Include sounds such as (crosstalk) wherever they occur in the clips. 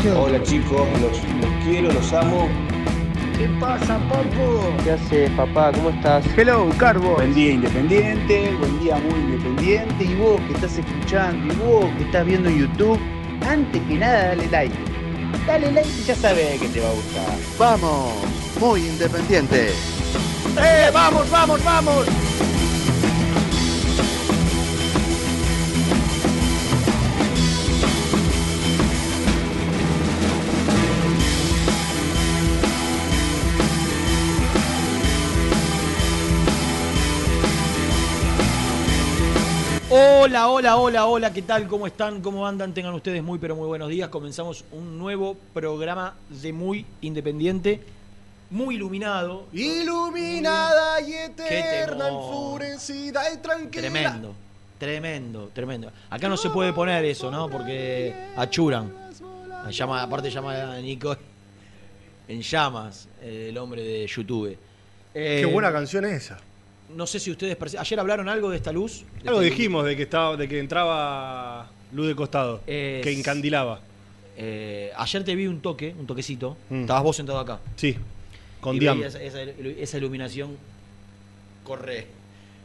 Muchachos. Hola chicos, los, los quiero, los amo. ¿Qué pasa, papu? ¿Qué haces, papá? ¿Cómo estás? Hello, Carbo. Buen día independiente, buen día muy independiente. Y vos que estás escuchando, y vos que estás viendo en YouTube, antes que nada dale like. Dale like y ya sabes que te va a gustar. Vamos, muy independiente. ¡Eh, vamos, vamos, vamos! Hola, hola, hola, hola, ¿qué tal? ¿Cómo están? ¿Cómo andan? Tengan ustedes muy, pero muy buenos días. Comenzamos un nuevo programa de Muy Independiente, muy iluminado. Iluminada y eterna, enfurecida y tranquila. Tremendo, tremendo, tremendo. Acá no se puede poner eso, ¿no? Porque achuran. Llama, aparte llama a Nico en llamas, eh, el hombre de YouTube. Qué Eh, buena canción es esa. No sé si ustedes... perci- Ayer hablaron algo de esta luz. de Algo esta- dijimos de que estaba, de que entraba luz de costado, Es- que encandilaba. Eh, ayer te vi un toque, un toquecito. Mm. Estabas vos sentado acá. Sí, con y Esa, esa iluminación corre,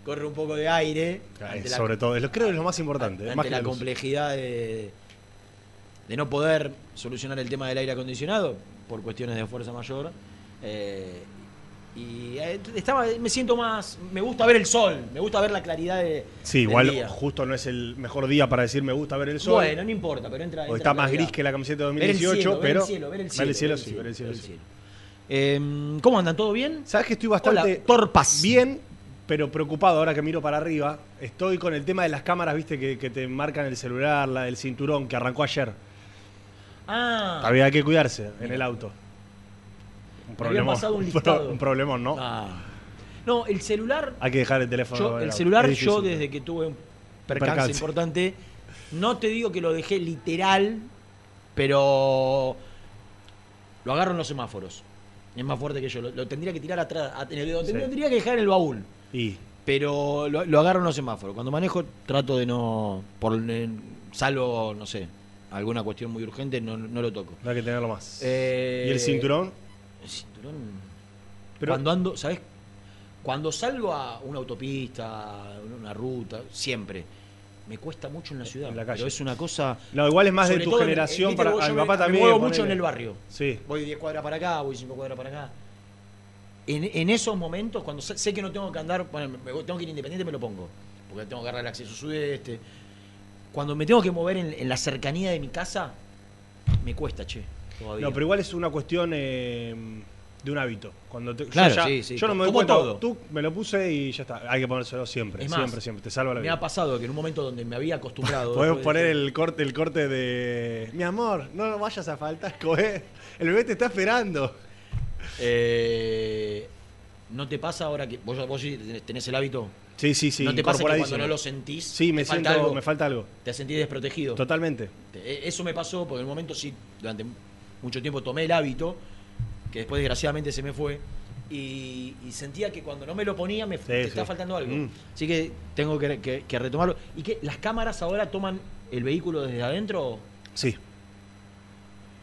corre un poco de aire. la- Sobre todo, creo que es lo más importante. ante más la complejidad de, de no poder solucionar el tema del aire acondicionado por cuestiones de fuerza mayor. eh, y eh, estaba, me siento más, me gusta ver el sol, me gusta ver la claridad de, Sí, del igual día. justo no es el mejor día para decir me gusta ver el sol. Bueno, no importa, pero entra. o entra está más gris que la camiseta de Ver el 2018, cielo, ver pero. el cielo, ver el cielo, el cielo, ver sí, ver el cielo, ver el sí. cielo. Eh, ¿Cómo andan? ¿Todo bien? Sabes que estoy bastante Hola, torpas. bien, pero preocupado ahora que miro para arriba. Estoy con el tema de las cámaras, viste, que, que te marcan el celular, la del cinturón, que arrancó ayer. Ah, Había que cuidarse en el auto. Un problemón. pasado un (laughs) listado. un problemón, ¿no? ah. No, el celular Hay que dejar el teléfono. Yo, el celular, yo desde que tuve un percance, Percance. importante, no te digo que lo dejé literal, pero lo agarro en los semáforos. Es más fuerte que yo. Lo, lo tendría que tirar atrás. lo Sí. tendría que dejar en el baúl. Y Pero lo, lo agarro en los semáforos. Cuando manejo, trato de no. Por, en- salvo, no sé, alguna cuestión muy urgente, no, no lo toco. hay que tenerlo más. Eh, ¿Y el cinturón? Pero- cuando ando, ¿sabes? Cuando salgo a una autopista, una ruta, siempre. Me cuesta mucho en la ciudad. En la calle. Pero es una cosa. No, igual es más de tu en- generación. Para, a mi me- papá me también. muevo ponele. mucho en el barrio. Sí. Voy 10 cuadras para acá, voy 5 cuadras para acá. En, en esos momentos, cuando sé, sé que no tengo que andar, bueno, me- me- tengo que ir independiente, me lo pongo. Porque tengo que agarrar el acceso sudeste. Cuando me tengo que mover en, en la cercanía de mi casa, me cuesta, che. Todavía. No, pero igual es una cuestión eh, de un hábito. Cuando te- yo Claro, ya- sí, sí, Yo no me doy cuenta. todo. Tú me lo puse y ya está. Hay que ponérselo siempre. Es más, siempre, siempre. Te salva la Me ha vida. pasado que en un momento donde me había acostumbrado. (laughs) Podemos de- poner el corte, el corte de. Mi amor, no vayas a faltar, coger. El bebé te está esperando. Eh, ¿No te pasa ahora que vos, vos sí tenés- el hábito? Sí, sí, sí. ¿No te pasa que cuando no lo sentís? Sí, me te falta siento, algo? me falta algo. Te sentís desprotegido. Totalmente. Te- Eso me pasó porque en un momento sí, durante mucho tiempo tomé el hábito, que después desgraciadamente se me fue, y, y sentía que cuando no me lo ponía me te sí. está faltando algo. Mm. Así que tengo que, que- que retomarlo. ¿Y que las cámaras ahora toman el vehículo desde adentro? Sí.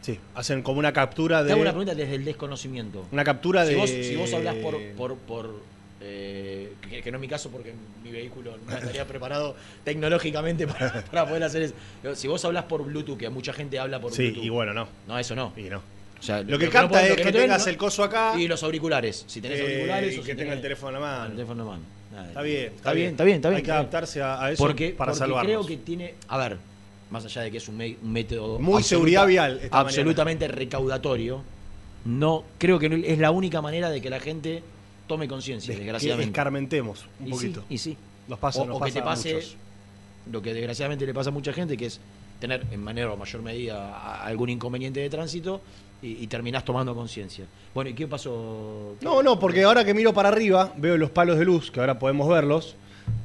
Sí. Hacen como una captura Te de. hago una pregunta desde el desconocimiento. Una captura si de. Vos, si vos hablas por... por, por, eh, que, que no es mi caso porque mi vehículo no (laughs) estaría preparado tecnológicamente para, para poder hacer eso. Si vos hablas por Bluetooth, que mucha gente habla por Sí, Bluetooth. y bueno, no. No, eso no. Y no. O sea, Lo que capta es que ven, tengas el coso acá. Y los auriculares. Si tenés eh, auriculares y que si tenga el teléfono en la mano. el teléfono en mano. Nada. Está bien, está, Está bien, está bien, está bien. Hay que adaptarse a, a eso porque, para porque salvarnos. creo que tiene, a ver, más allá de que es un, me- un método Muy absoluta- seguridad vial esta absolutamente recaudatorio, no creo que no- es la única manera de que la gente tome conciencia, Des- que desgraciadamente. escarmentemos un Y poquito. sí, y sí. Nos pasa, o, nos o que te pase muchos. lo que desgraciadamente le pasa a mucha gente, que es tener en menor o mayor medida algún inconveniente de tránsito y, y terminás tomando conciencia. Bueno, ¿y qué pasó? No, no, porque ahora que miro para arriba, veo los palos de luz, que ahora podemos verlos,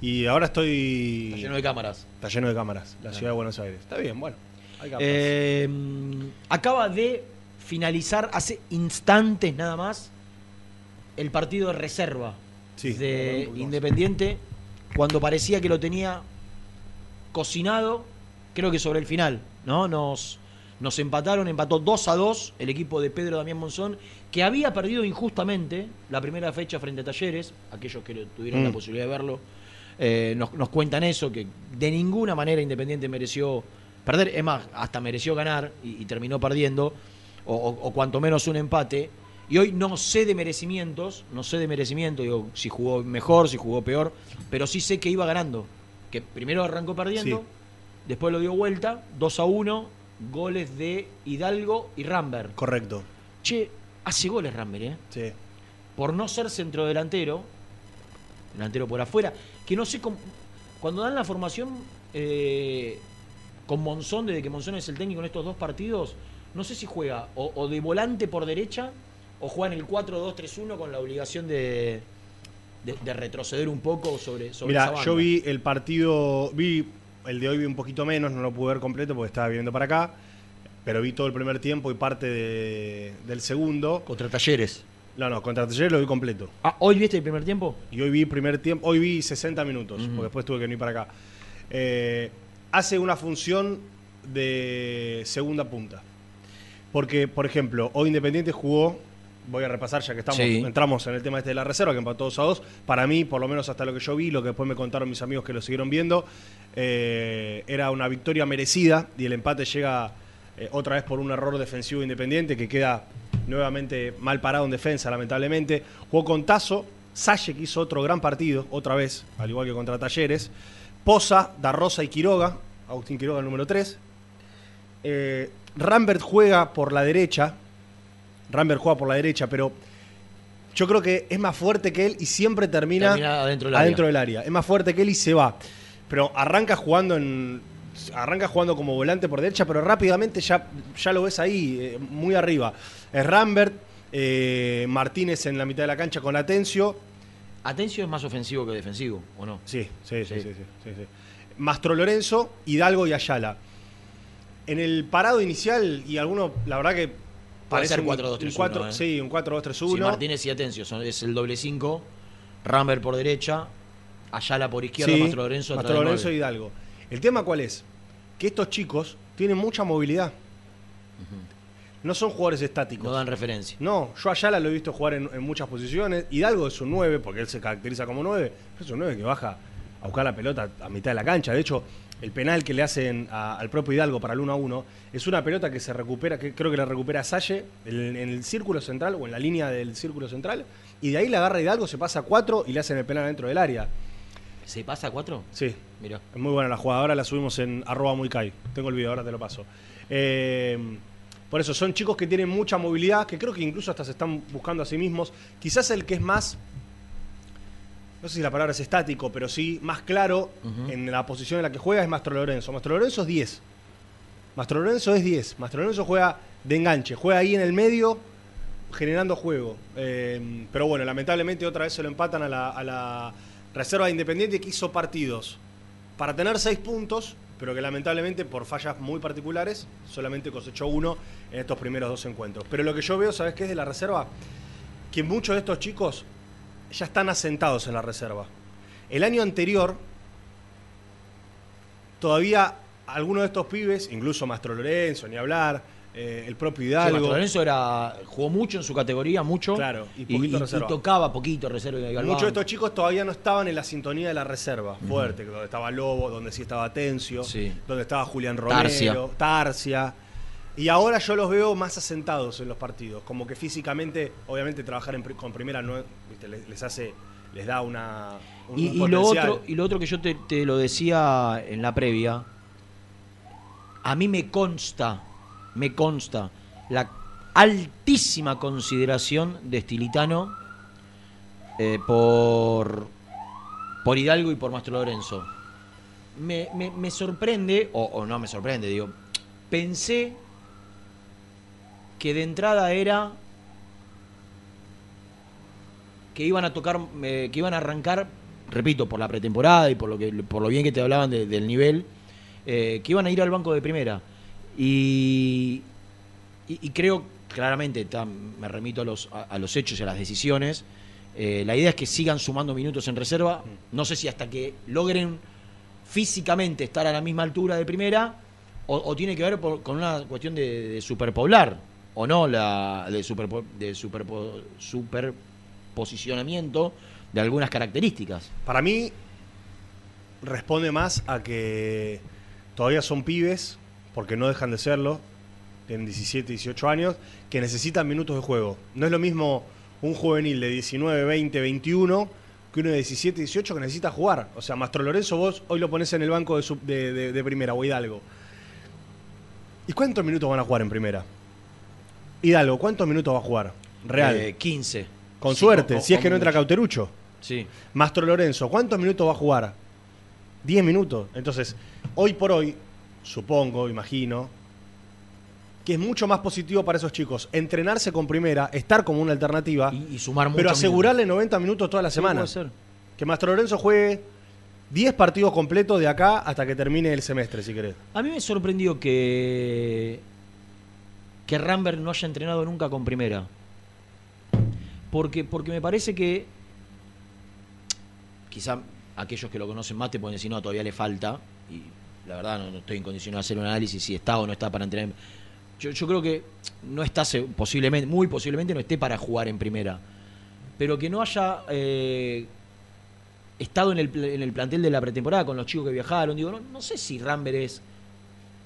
y ahora estoy... Está lleno de cámaras. Está lleno de cámaras, la ciudad de Buenos Aires. Está bien, bueno. Hay. Eh, acaba de finalizar hace instantes nada más el partido de reserva Sí, de. Independiente cuando parecía que lo tenía cocinado, creo que sobre el final, ¿no? Nos, nos empataron, empató 2 a 2 el equipo de Pedro Damián Monzón, que había perdido injustamente la primera fecha frente a Talleres, aquellos que tuvieron Mm. la posibilidad de verlo, eh, nos, nos cuentan eso, que de ninguna manera Independiente mereció perder, es más, hasta mereció ganar y, y terminó perdiendo, o, o- o cuanto menos un empate. Y hoy no sé de merecimientos, no sé de merecimiento, digo, si jugó mejor, si jugó peor, pero sí sé que iba ganando. Que primero arrancó perdiendo, Sí. después lo dio vuelta, 2 a 1, goles de Hidalgo y Rambert. Correcto. Che, hace goles Rambert, ¿eh? Sí. Por no ser centrodelantero, delantero por afuera, que no sé cómo. Cuando dan la formación eh, con Monzón, desde que Monzón es el técnico en estos dos partidos, no sé si juega o, o de volante por derecha o juega en el 4-2-3-1 con la obligación de, de, de retroceder un poco sobre, sobre esa Mira, yo vi el partido, vi el de hoy vi un poquito menos, no lo pude ver completo porque estaba viendo para acá, pero vi todo el primer tiempo y parte de- del segundo. Contra Talleres. No, no, contra Talleres lo vi completo. Ah, ¿hoy viste el primer tiempo? Y hoy vi primer tiempo, hoy vi 60 minutos, porque después tuve que venir para acá. Eh, hace una función de segunda punta. Porque, por ejemplo, hoy Independiente jugó, voy a repasar ya que estamos, Sí. entramos en el tema este de la reserva, que empató 2 a 2. Para mí, por lo menos hasta lo que yo vi, lo que después me contaron mis amigos que lo siguieron viendo, eh, era una victoria merecida y el empate llega eh, otra vez por un error defensivo Independiente que queda nuevamente mal parado en defensa, lamentablemente. Jugó con Tazo, Salle que hizo otro gran partido, otra vez, al igual que contra Talleres. Poza, Darrosa y Quiroga, Agustín Quiroga el número 3. Eh, Rambert juega por la derecha. Rambert juega por la derecha, pero yo creo que es más fuerte que él y siempre termina, Termina adentro del área. adentro del área. Es más fuerte que él y se va. Pero arranca jugando en. Arranca jugando como volante por derecha, pero rápidamente ya, ya lo ves ahí, eh, muy arriba. Es Rambert, eh, Martínez en la mitad de la cancha con Atencio. Atencio es más ofensivo que defensivo, ¿o no? Sí, sí, sí, Sí. sí, sí, sí, sí. Mastro Lorenzo, Hidalgo y Ayala. En el parado inicial, y alguno, la verdad que. Puede ser un- 4-2-3-1, un cuatro- eh. Sí, un 4-2-3-1. Sí, Martínez y Atencio, son, es el doble 5, Rambert por derecha, Ayala por izquierda, Sí, Mastro Lorenzo Mastro Lorenzo y. Hidalgo. El tema cuál es? Que estos chicos tienen mucha movilidad. No son jugadores estáticos. No dan referencia. No, yo a Ayala lo he visto jugar en, en muchas posiciones. Hidalgo es un 9, porque él se caracteriza como 9. pero Es un 9 que baja a buscar la pelota a mitad de la cancha. De hecho, el penal que le hacen a- al propio Hidalgo para el 1 a 1 es una pelota que se recupera, que creo que la recupera Salle en, en el círculo central o en la línea del círculo central. Y de ahí la agarra Hidalgo, se pasa a 4 y le hacen el penal dentro del área. ¿Se pasa a 4? Sí, Mira. es muy buena la jugada. Ahora la subimos en arroba muy kai. Tengo el video, ahora te lo paso. Eh, por eso, son chicos que tienen mucha movilidad, que creo que incluso hasta se están buscando a sí mismos. Quizás el que es más, no sé si la palabra es estático, pero sí más claro en la posición en la que juega es Mastro Lorenzo. Mastro Lorenzo es 10. Mastro Lorenzo es 10. Mastro Lorenzo juega de enganche, juega ahí en el medio generando juego. Eh, pero bueno, lamentablemente otra vez se lo empatan a la, a la reserva de Independiente que hizo partidos para tener seis puntos, pero que lamentablemente por fallas muy particulares solamente cosechó uno en estos primeros dos encuentros. Pero lo que yo veo, ¿sabes qué es de la reserva? Que muchos de estos chicos ya están asentados en la reserva. El año anterior, todavía algunos de estos pibes, incluso Mastro Lorenzo, ni hablar, eh, el propio Sí, Hidalgo. Mastro Lorenzo era, jugó mucho en su categoría, mucho. Claro, y y, poquito y- reserva. y tocaba poquito reserva. y Muchos de estos chicos todavía no estaban en la sintonía de la reserva fuerte, donde estaba Lobo, donde sí estaba Tencio, Sí. donde estaba Julián Romero. Tarsia. Y ahora yo los veo más asentados en los partidos, como que físicamente, obviamente trabajar en con primera no, viste, les, les hace, les da una un, Y, un y lo otro, y lo otro que yo te, te lo decía en la previa, a mí me consta, me consta la altísima consideración de Estilitano eh, por, por Hidalgo y por Mastro Lorenzo. Me, me- me sorprende, o, o no me sorprende, digo, pensé que de entrada era que iban a tocar, eh, que iban a arrancar, repito, por la pretemporada y por lo que, por lo bien que te hablaban de- del nivel, eh, que iban a ir al banco de primera. Y, creo claramente, me remito a los, a, los hechos y a las decisiones. eh, la idea es que sigan sumando minutos en reserva. No sé si hasta que logren físicamente estar a la misma altura de primera o, tiene que ver con una cuestión de, de superpoblar o no la de, superpo- de superpo- superposicionamiento de algunas características. Para mí responde más a que todavía son pibes, porque no dejan de serlo, tienen 17, 18 años, que necesitan minutos de juego. No es lo mismo un juvenil de 19, 20, 21 que uno de 17, 18 que necesita jugar. O sea, Mastro Lorenzo vos hoy lo pones en el banco de, su- de- de- de primera, o Hidalgo. ¿Y cuántos minutos van a jugar en primera? Hidalgo, ¿cuántos minutos va a jugar? Real. Eh, 15. Con Sí, suerte, con- si es que no entra. Cauterucho. Sí. Mastro Lorenzo, ¿cuántos minutos va a jugar? 10 minutos. Entonces, hoy por hoy, supongo, imagino, que es mucho más positivo para esos chicos entrenarse con primera, estar como una alternativa, Y, y sumar pero asegurarle 90 minutos toda la minutos. Sí, semana. puede ser. que Mastro Lorenzo juegue 10 partidos completos de acá hasta que termine el semestre, si querés. A mí me sorprendió que que Rambert no haya entrenado nunca con primera. Porque, porque me parece que quizá aquellos que lo conocen más te pueden decir, no, todavía le falta. Y la verdad no, no estoy en condición de hacer un análisis si está o no está para entrenar. Yo, yo creo que no está, posiblemente, muy posiblemente no esté para jugar en primera. Pero que no haya eh, estado en el, en el plantel de la pretemporada con los chicos que viajaron. Digo, no, no sé si Rambert es.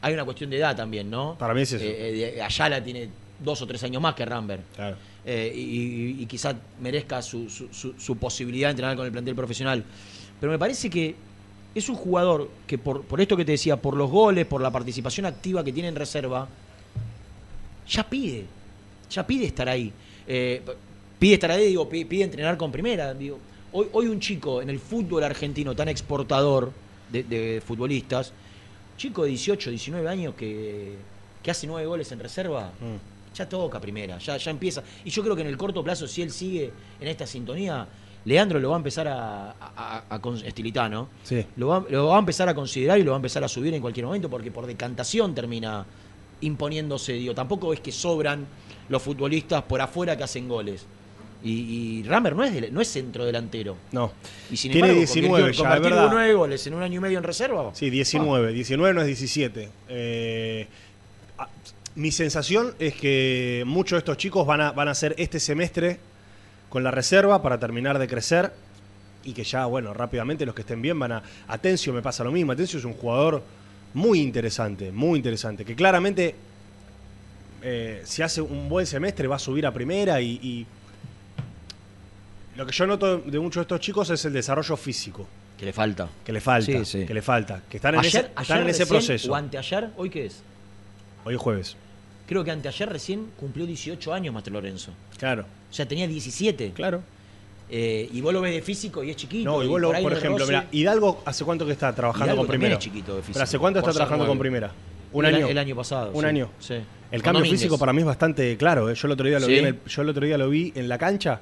Hay una cuestión de edad también, ¿no? Para mí es eso. Eh, eh, Ayala tiene dos o tres años más que Rambert. Claro. Eh, y, y- quizá merezca su, su- su- posibilidad de entrenar con el plantel profesional. Pero me parece que es un jugador que por, esto que te decía, por los goles, por la participación activa que tiene en reserva, ya pide, ya pide estar ahí. Eh, pide estar ahí, digo, pide, entrenar con primera. Digo, hoy, hoy un chico en el fútbol argentino tan exportador de, futbolistas, chico de 18, 19 años que, que hace nueve goles en reserva, Mm. Ya toca primera, ya, ya empieza. Y yo creo que en el corto plazo, si él sigue en esta sintonía, Leandro lo va a empezar a, a, a- estilitano, Sí. lo va, lo va a empezar a considerar y lo va a empezar a subir en cualquier momento, porque por decantación termina imponiéndose. Digo, tampoco es que sobran los futbolistas por afuera que hacen goles. Y, y Rammer no es, del- no es centro delantero. No. Y sin Tiene embargo, 19 convirtió- ya, verdad. nueve goles en un año y medio en reserva. Sí, 19. 19 no es 17. Eh, ah, mi sensación es que muchos de estos chicos van a, van a hacer este semestre con la reserva para terminar de crecer y que ya, bueno, rápidamente los que estén bien van a... Atencio me pasa lo mismo. Atencio es un jugador muy interesante, muy interesante, que claramente eh, si hace un buen semestre va a subir a primera y, y lo que yo noto de muchos de estos chicos es el desarrollo físico Que le falta. que le falta, Sí, sí. que le falta, que están en ayer ese, están ayer en ese recién, proceso. O anteayer, ¿hoy qué es? Hoy es jueves. Creo que anteayer recién cumplió 18 años Mastro Lorenzo. Claro, O sea, tenía 17. claro. Eh, y vos lo ves de físico y es chiquito. No, y por, ahí por el ejemplo, mira, Hidalgo hace cuánto que está trabajando Hidalgo con primera. es chiquito de físico, Pero hace cuánto está por trabajando con primera. Un el, año. El año pasado. Un sí, año. sí. El Con cambio Domínguez. físico para mí es bastante claro. ¿eh? Yo el otro día lo ¿Sí? vi en el, yo el otro día lo vi en la cancha.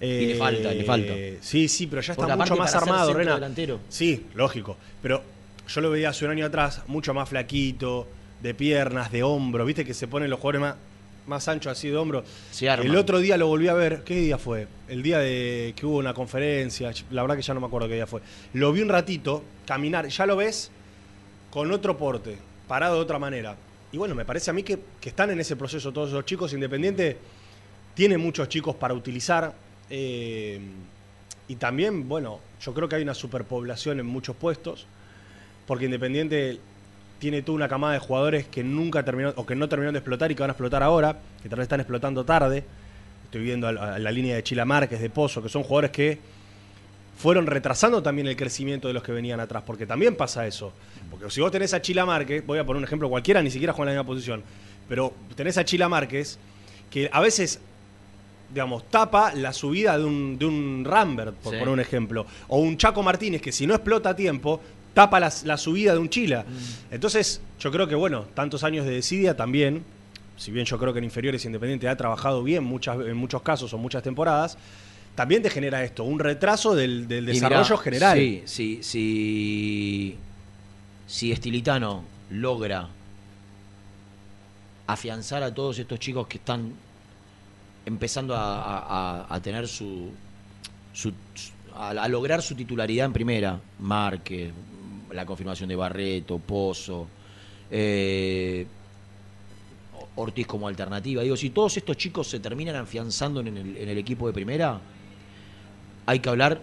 Y le falta, le falta. Sí, sí, pero ya está Porque mucho más armado, Rena. delantero. Sí, lógico. Pero yo lo veía hace un año atrás, mucho más flaquito, de piernas, de hombro. ¿Viste que se ponen los jugadores más, más anchos así de hombro? Se. El otro día lo volví a ver. ¿Qué día fue? El día de que hubo una conferencia. La verdad que ya no me acuerdo qué día fue. Lo vi un ratito caminar. Ya lo ves con otro porte, parado de otra manera. Y bueno, me parece a mí que, que están en ese proceso todos los chicos. Independiente tiene muchos chicos para utilizar. eh, y también, bueno, yo creo que hay una superpoblación en muchos puestos. Porque Independiente tiene toda una camada de jugadores que nunca terminó o que no terminaron de explotar y que van a explotar ahora, que tal vez están explotando tarde. Estoy viendo a, a la línea de Chila Márquez, de Pozo, que son jugadores que fueron retrasando también el crecimiento de los que venían atrás, porque también pasa eso. Porque si vos tenés a Chila Márquez, voy a poner un ejemplo cualquiera, ni siquiera juega en la misma posición, pero tenés a Chila Márquez, que a veces, digamos, tapa la subida de un, de un Rambert, por Sí. poner un ejemplo, o un Chaco Martínez, que si no explota a tiempo, tapa la, la subida de un Chila. Entonces, yo creo que, bueno, tantos años de desidia también, si bien yo creo que en inferiores Independiente ha trabajado bien muchas, en muchos casos o muchas temporadas, también te genera esto, un retraso del, desarrollo mirá, general. Sí, sí, sí. Si Estilitano logra afianzar a todos estos chicos que están empezando a, a- a- a tener su, su- su- a, a lograr su titularidad en primera, Márquez, la confirmación de Barreto, Pozo, eh, Ortiz como alternativa. Digo, si todos estos chicos se terminan afianzando en el, en el equipo de primera, hay que hablar,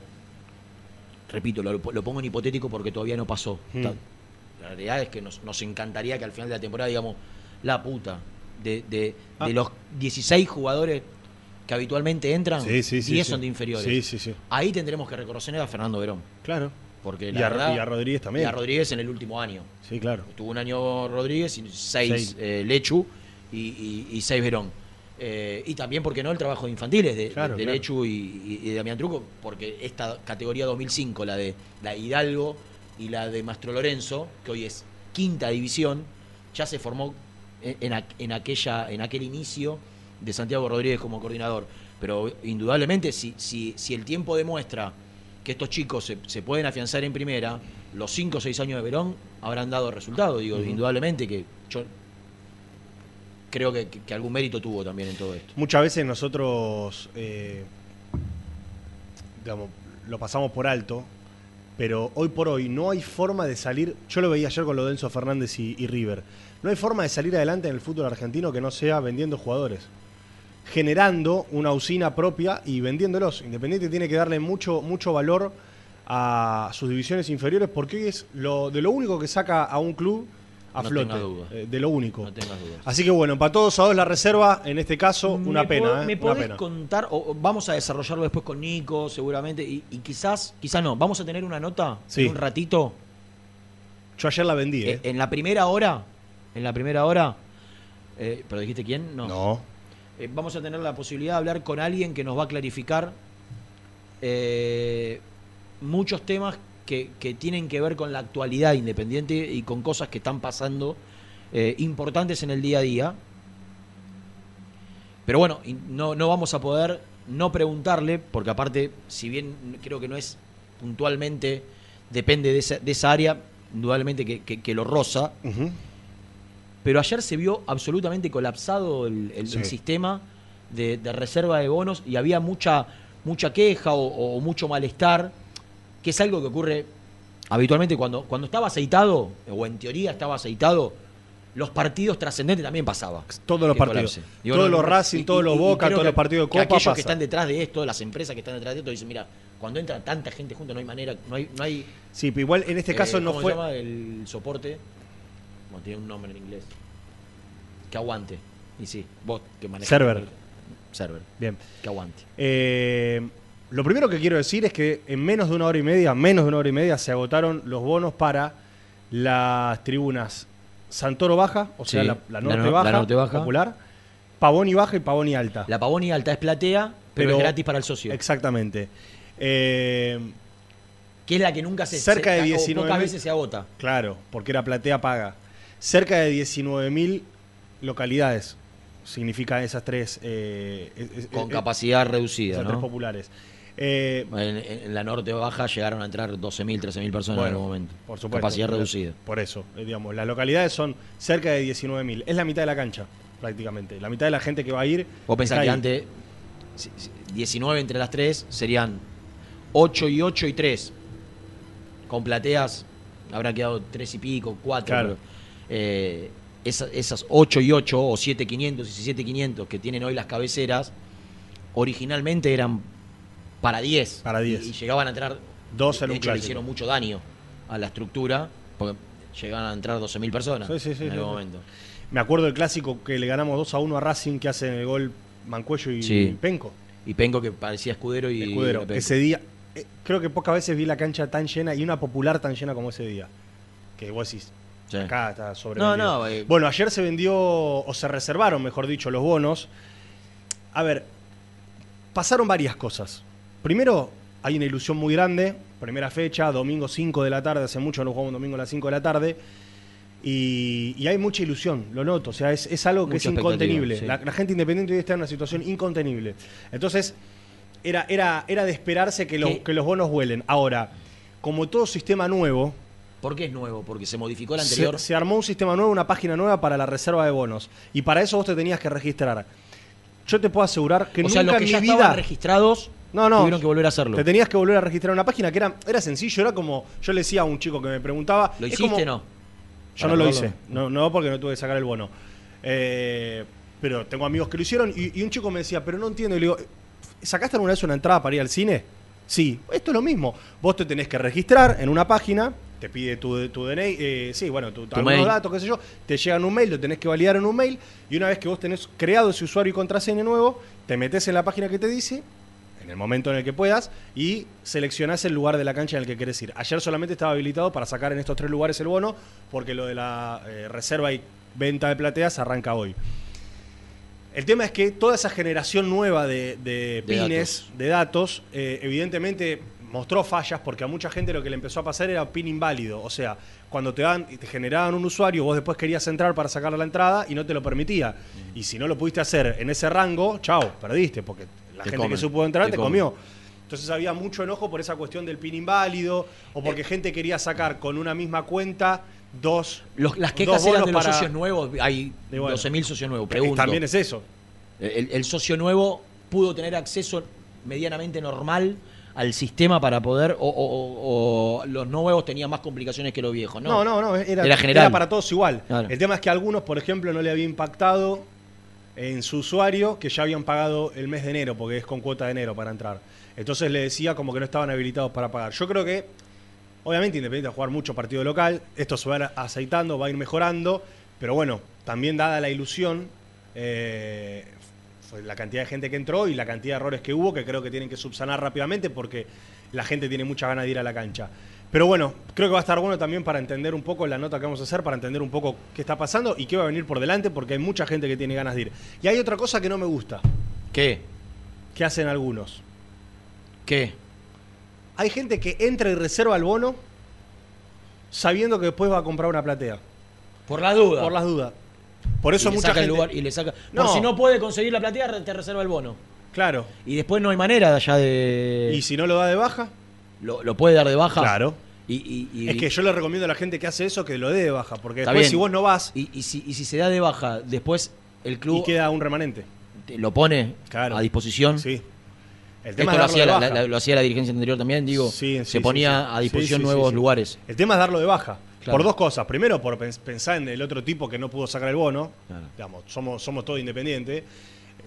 repito, lo, lo pongo en hipotético porque todavía no pasó. Mm. Ta- La realidad es que nos, nos encantaría que al final de la temporada, digamos, la puta, de, de- Ah. de los 16 jugadores que habitualmente entran, Sí, sí, sí, 10 sí. son de inferiores. Sí, sí, sí. Ahí tendremos que reconocer a Fernando Verón. Claro. Porque Y la a- verdad- y a Rodríguez también. Y a Rodríguez en el último año. Sí, claro. Tuvo un año Rodríguez y seis, Seis. eh, Lechu y, y- y seis Verón. Eh, y también, porque no?, el trabajo de infantiles de, Claro, de claro. Lechu y, y- y de Damián Truco, porque esta categoría 2005, la de la Hidalgo y la de Mastro Lorenzo, que hoy es quinta división, ya se formó en, en aqu- en aquella, en aquel inicio de Santiago Rodríguez como coordinador. Pero indudablemente, si, si, si el tiempo demuestra que estos chicos se, se pueden afianzar en primera, los 5 o 6 años de Verón habrán dado resultado. Digo, indudablemente que yo creo que, que- que algún mérito tuvo también en todo esto. Muchas veces nosotros, eh, digamos, lo pasamos por alto, pero hoy por hoy no hay forma de salir. Yo lo veía ayer con lo de Enzo Fernández y, y River. No hay forma de salir adelante en el fútbol argentino que no sea vendiendo jugadores. Generando una usina propia y vendiéndolos. Independiente tiene que darle mucho, mucho valor a sus divisiones inferiores porque es lo, de lo único que saca a un club a No flote. duda. eh, de lo único. No tengas dudas. Así que bueno, para todos a dos la reserva, en este caso, una ¿Me pena. ¿eh? ¿Me Una podés pena. contar, o o vamos a desarrollarlo después con Nico, seguramente, y, y quizás, quizás no, vamos a tener una nota Sí. en un ratito, Yo ayer la vendí, ¿eh? eh, en la primera hora, en la primera hora, eh, pero dijiste quién, no. no. Eh, vamos a tener la posibilidad de hablar con alguien que nos va a clarificar eh, muchos temas que, tienen que ver con la actualidad independiente y con cosas que están pasando eh, importantes en el día a día. Pero bueno, no, no vamos a poder no preguntarle, porque aparte, si bien creo que no es puntualmente, depende de esa, de esa área, indudablemente que, que- lo roza, Ujú. Pero ayer se vio absolutamente colapsado el, el- Sí. el sistema de, de reserva de bonos y había mucha, mucha queja o, o mucho malestar, que es algo que ocurre habitualmente cuando, cuando estaba aceitado, o en teoría estaba aceitado, los partidos trascendentes también pasaba. Todos los que partidos. colapse. Todos los Racing, y- todos los Boca, todos que- los partidos de que Copa aquellos pasa. que están detrás de esto, las empresas que están detrás de esto, dicen, mira, cuando entra tanta gente junto no hay manera, no hay... No hay Sí, pero igual en este caso eh, no ¿cómo fue. se llama el soporte? Bueno, tiene un nombre en inglés. Que aguante. Y sí, vos que manejas. Server. Server. Bien. Que aguante. Eh, lo primero que quiero decir es que en menos de una hora y media, menos de una hora y media, se agotaron los bonos para las tribunas Santoro Baja, o sea, Sí, la, la la norte, no- la baja, norte baja. popular, Pavoni Baja y Pavoni Alta. La Pavoni alta es platea, pero, Pero- es gratis para el socio. Exactamente. Eh, Que es la que nunca se Cerca se- de o 19 Pocas veces se agota. Claro, porque era platea paga. Cerca de 19.000 localidades. Significa esas tres. eh, Con capacidad reducida, esas tres populares. Eh, En, en la norte baja llegaron a entrar 12.000, 13.000 personas en algún momento. Por supuesto. Capacidad Por- reducida. Por eso, eh, digamos, las localidades son cerca de 19.000. Es la mitad de la cancha, prácticamente. La mitad de la gente que va a ir. Vos pensás que ahí. antes, si- si- 19 entre las tres serían 8 y 8 y 3. Con plateas habrá quedado 3 y pico, 4. Claro. Esas 8 y 8 o 7.500 y 7.500 que tienen hoy las cabeceras, originalmente eran para 10. Para 10. Y, y llegaban a entrar. Dos en un hecho, le hicieron mucho daño a la estructura, porque llegaban a entrar 12.000 personas Sí, sí, sí, en algún momento. Me acuerdo del clásico que le ganamos 2 a 1 a Racing, que hacen el gol Mancuello y. Penco. Y Penco que parecía escudero y. Escudero. Ese día, eh, creo que pocas veces vi la cancha tan llena y una popular tan llena como ese día. Que vos decís, Sí. acá está sobre. No, no, eh, Bueno, ayer se vendió, o se reservaron, mejor dicho, los bonos. A ver, pasaron varias cosas. Primero, hay una ilusión muy grande. Primera fecha, domingo 5 de la tarde. Hace mucho no jugamos un domingo a las 5 de la tarde. Y, y hay mucha ilusión, lo noto. O sea, es, es algo que Mucha es incontenible. sí. La, la gente independiente hoy está en una situación incontenible. Entonces, era, era, era de esperarse que, que los bonos vuelen. Ahora, como todo sistema nuevo, ¿Por qué es nuevo? Porque se modificó el anterior. se armó un sistema nuevo, una página nueva para la reserva de bonos. Y para eso vos te tenías que registrar. Yo te puedo asegurar que o nunca sea, los que en ya mi estaban vida registrados No, no. tuvieron que volver a hacerlo. te tenías que volver a registrar una página que era, era sencillo, era como yo le decía a un chico que me preguntaba. ¿Lo hiciste como- no? Yo no lo hice, no, no porque no tuve que sacar el bono. Eh, pero tengo amigos que lo hicieron y, y un chico me decía, pero no entiendo. Y le digo, ¿sacaste alguna vez una entrada para ir al cine? Sí, esto es lo mismo. Vos te tenés que registrar en una página, te pide tu, tu DNI, eh, sí, bueno, tu, algunos mail. datos, qué sé yo, te llegan un mail, lo tenés que validar en un mail y una vez que vos tenés creado ese usuario y contraseña nuevo, te metes en la página que te dice en el momento en el que puedas y seleccionás el lugar de la cancha en el que querés ir. Ayer solamente estaba habilitado para sacar en estos tres lugares el bono porque lo de la eh, reserva y venta de plateas arranca hoy. El tema es que toda esa generación nueva de, de De pines, de datos, eh, evidentemente mostró fallas porque a mucha gente lo que le empezó a pasar era pin inválido. O sea, cuando te, dan, te generaban un usuario, vos después querías entrar para sacar la entrada y no te lo permitía. Y si no lo pudiste hacer en ese rango, chao, perdiste, porque la Te gente comen, que supo entrar te comió. Entonces había mucho enojo por esa cuestión del pin inválido o porque gente quería sacar con una misma cuenta dos. Los- las dos quejas eran bonos de los para- socios nuevos. Hay bueno. 12.000 socios nuevos. Eh, Pregunto. También es eso. El, el socio nuevo pudo tener acceso medianamente normal al sistema para poder. O, o- o- o los nuevos tenían más complicaciones que los viejos. No, No, no, no, era, Era general. para todos igual. Claro. El tema es que a algunos, por ejemplo, no le había impactado en su usuario que ya habían pagado el mes de enero, porque es con cuota de enero para entrar. Entonces le decía como que no estaban habilitados para pagar. Yo creo que, obviamente, Independiente va a jugar mucho partido local, esto se va a ir aceitando, va a ir mejorando, pero bueno, también dada la ilusión, eh, fue la cantidad de gente que entró y la cantidad de errores que hubo, que creo que tienen que subsanar rápidamente porque la gente tiene mucha ganas de ir a la cancha. Pero bueno, creo que va a estar bueno también para entender un poco la nota que vamos a hacer, para entender un poco qué está pasando y qué va a venir por delante, porque hay mucha gente que tiene ganas de ir. Y hay otra cosa que no me gusta, ¿Qué? que hacen algunos. ¿Qué? Hay gente que entra y reserva el bono sabiendo que después va a comprar una platea. Por la duda. Por las dudas. Por eso y mucha saca el gente... lugar y le saca. No. Por si no puede conseguir la platea, te reserva el bono. Claro. Y después no hay manera ya de. Y si no lo da de baja, lo, lo puede dar de baja. claro. Y, y- y- Es que yo le recomiendo a la gente que hace eso que lo dé de baja, porque después bien. si vos no vas y, y si, y si se da de baja, después el club y queda un remanente. te lo pone Claro. a disposición. Sí. El Esto tema es lo hacía, de la, lo hacía la dirigencia anterior también, digo. Sí, sí, se ponía sí. a disposición nuevos lugares. El tema es darlo de baja. Claro. Por dos cosas. Primero, por pens- pensar en el otro tipo que no pudo sacar el bono. Claro. Digamos, somos, somos todos independientes.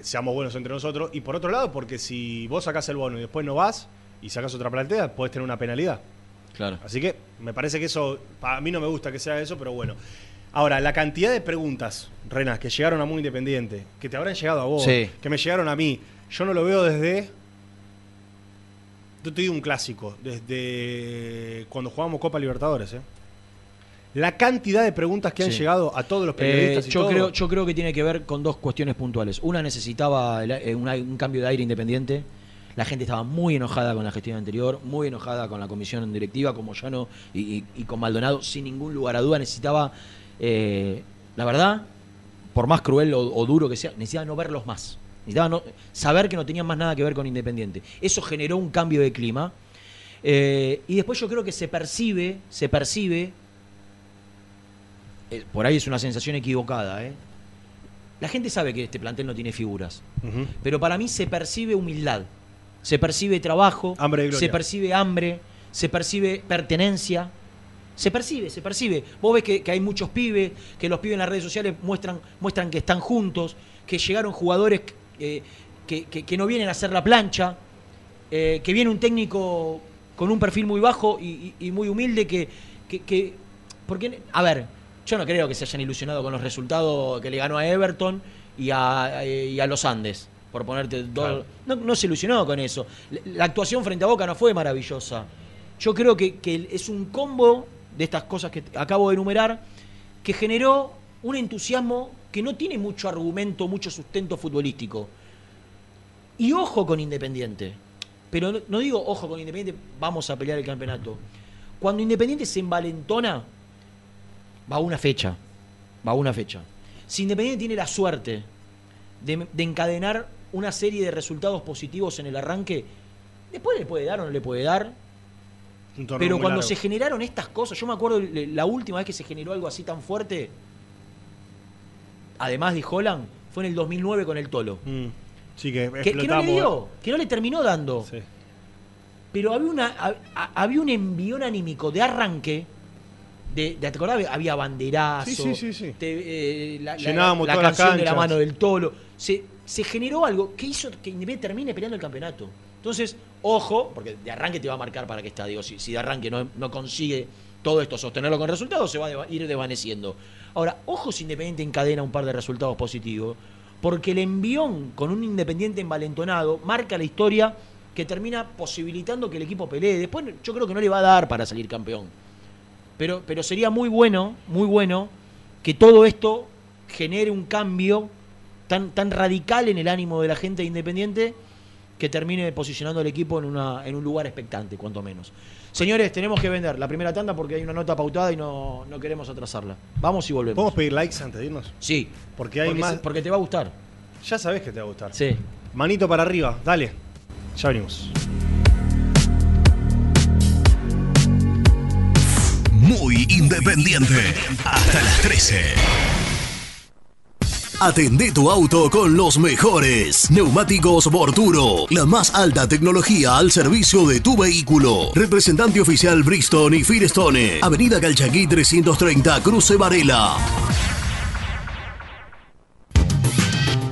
Seamos buenos entre nosotros. Y por otro lado, porque si vos sacás el bono y después no vas y sacás otra platea, podés tener una penalidad. Claro. Así que me parece que eso, a mí no me gusta que sea eso, pero bueno. Ahora, la cantidad de preguntas, Renas, que llegaron a Muy Independiente, que te habrán llegado a vos, Sí. que me llegaron a mí, yo no lo veo desde. Yo te digo un clásico, desde cuando jugábamos Copa Libertadores, ¿eh? La cantidad de preguntas que han Sí. llegado a todos los Eh, periodistas y yo, todo. creo, yo creo que tiene que ver con dos cuestiones puntuales. Una necesitaba el- eh, un cambio de aire independiente. La gente estaba muy enojada con la gestión anterior, muy enojada con la comisión directiva, como Llano y, y- y con Maldonado, sin ningún lugar a duda. Necesitaba eh, la verdad, por más cruel o, o duro que sea, necesitaba no verlos más. Necesitaba no- saber que no tenían más nada que ver con Independiente. Eso generó un cambio de clima. Eh, y después yo creo que se percibe, se percibe, eh, por ahí es una sensación equivocada, ¿eh? La gente sabe que este plantel no tiene figuras, pero para mí se percibe humildad, se percibe trabajo, Hambre se percibe hambre, se percibe pertenencia, se percibe, se percibe. Vos ves que, que hay muchos pibes, que los pibes en las redes sociales muestran, muestran que están juntos, que llegaron jugadores eh, que, que- que no vienen a hacer la plancha, eh, que viene un técnico con un perfil muy bajo y, y- y muy humilde que, que, que- porque, a ver, yo no creo que se hayan ilusionado con los resultados que le ganó a Everton y a, y a los Andes, por ponerte dos. Claro. No, no se ilusionó con eso. La, actuación frente a Boca no fue maravillosa. Yo creo que, que es un combo de estas cosas que acabo de enumerar que generó un entusiasmo que no tiene mucho argumento, mucho sustento futbolístico. Y ojo con Independiente. Pero no, no digo ojo con Independiente, vamos a pelear el campeonato. Cuando Independiente se envalentona, va a una fecha. Va a una fecha. Si Independiente tiene la suerte de, de encadenar una serie de resultados positivos en el arranque, después le puede dar o no le puede dar. Pero cuando largo. se generaron estas cosas, yo me acuerdo la última vez que se generó algo así tan fuerte, además de Holland, fue en el 2009 con el Tolo. Mm. Sí, que Que, que no le dio, que no le terminó dando. Sí. Pero había, una, ha- ha- había un envión anímico de arranque. De, de- ¿Te acordás? Había banderazo. Sí, sí, sí, te- eh, la, la- Llenábamos la todas las canción de la mano del tolo. Se, se generó algo que hizo que Independiente termine peleando el campeonato. Entonces, ojo, porque de arranque te va a marcar para qué está. Digo, si, si de arranque no, no consigue todo esto sostenerlo con resultados, se va a ir desvaneciendo. Ahora, ojo si Independiente encadena un par de resultados positivos, porque el envión con un Independiente envalentonado marca la historia que termina posibilitando que el equipo pelee. Después yo creo que no le va a dar para salir campeón. Pero, pero sería muy bueno, muy bueno, que todo esto genere un cambio tan, tan radical en el ánimo de la gente de Independiente que termine posicionando al equipo en, una, en un lugar expectante, cuanto menos. Señores, tenemos que vender la primera tanda porque hay una nota pautada y no, no queremos atrasarla. Vamos y volvemos. ¿Podemos pedir likes antes de irnos? Sí. Porque hay porque, más. se- porque te va a gustar. Ya sabes que te va a gustar. Sí. Manito para arriba, dale. Ya venimos. Muy independiente. Hasta las 13. Atendé tu auto con los mejores. Neumáticos Borturo. La más alta tecnología al servicio de tu vehículo. Representante oficial Bristol y Firestone. Avenida Calchaquí 330, Cruce Varela.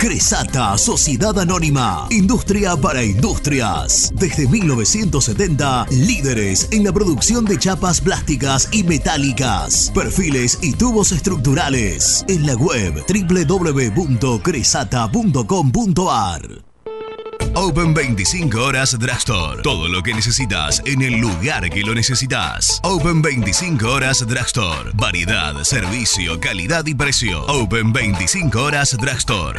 Cresata, Sociedad Anónima, Industria para Industrias. Desde 1970, líderes en la producción de chapas plásticas y metálicas, perfiles y tubos estructurales. En la web www.cresata.com.ar. Open 25 horas Drugstore. Todo lo que necesitas en el lugar que lo necesitas. Open 25 horas Drugstore. Variedad, servicio, calidad y precio. Open 25 horas Drugstore.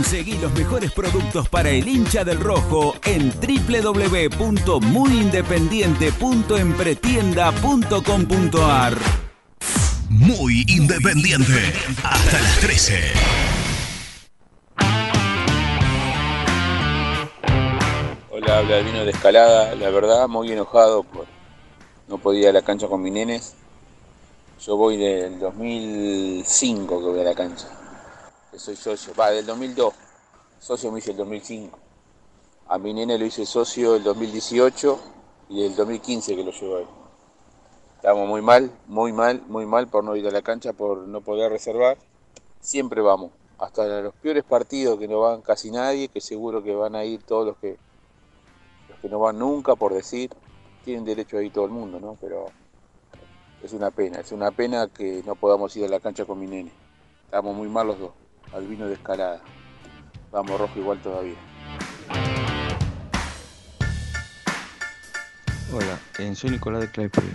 Conseguí los mejores productos para el hincha del rojo en www.muyindependiente.empretienda.com.ar. Muy independiente. Hasta las 13. Hola, habla el vino de escalada. La verdad, muy enojado por no podía ir a la cancha con mis nenes. Yo voy del 2005 que voy a la cancha. Que soy socio. Va, del 2002. Socio me hice el 2005. A mi nene lo hice socio el 2018 y el 2015 que lo llevo él. Estamos muy mal, muy mal, muy mal por no ir a la cancha, por no poder reservar. Siempre vamos. Hasta los peores partidos que no van casi nadie, que seguro que van a ir todos los que los que no van nunca, por decir. Tienen derecho a ir todo el mundo, ¿no? Pero es una pena, es una pena que no podamos ir a la cancha con mi nene. Estamos muy mal los dos. Al vino de escalada. Vamos rojo igual todavía. Hola, eh, soy Nicolás de Claypole.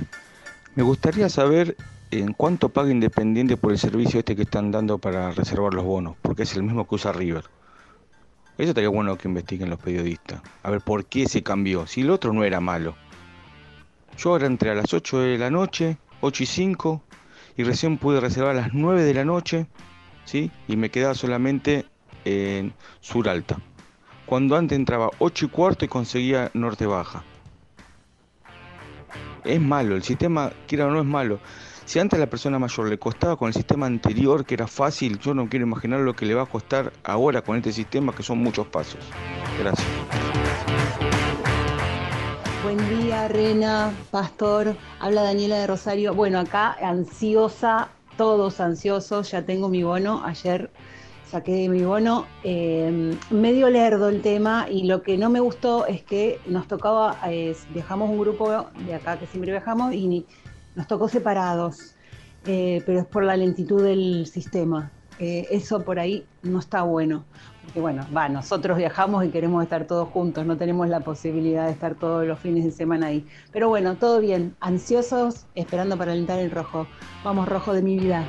Me gustaría saber en cuánto paga Independiente por el servicio este que están dando para reservar los bonos, porque es el mismo que usa River. Eso estaría bueno que investiguen los periodistas. A ver por qué se cambió, si el otro no era malo. Yo ahora entré a las 8 de la noche, 8 y 5, y recién pude reservar a las 9 de la noche, ¿sí? Y me quedaba solamente en Sur Alta. Cuando antes entraba 8 y cuarto y conseguía Norte Baja. Es malo, el sistema, quiera o no, es malo. Si antes a la persona mayor le costaba con el sistema anterior, que era fácil, yo no quiero imaginar lo que le va a costar ahora con este sistema, que son muchos pasos. Gracias. Buen día, Rena, Pastor. Habla Daniela de Rosario. Bueno, acá ansiosa, todos ansiosos. Ya tengo mi bono. Ayer saqué mi bono. Eh, medio lerdo el tema y lo que no me gustó es que nos tocaba, viajamos un grupo de acá que siempre viajamos y ni- nos tocó separados. Eh, pero es por la lentitud del sistema. Eh, eso por ahí no está bueno. Porque bueno, va, nosotros viajamos y queremos estar todos juntos, no tenemos la posibilidad de estar todos los fines de semana ahí. Pero bueno, todo bien, ansiosos, esperando para alentar el rojo. Vamos, rojo de mi vida.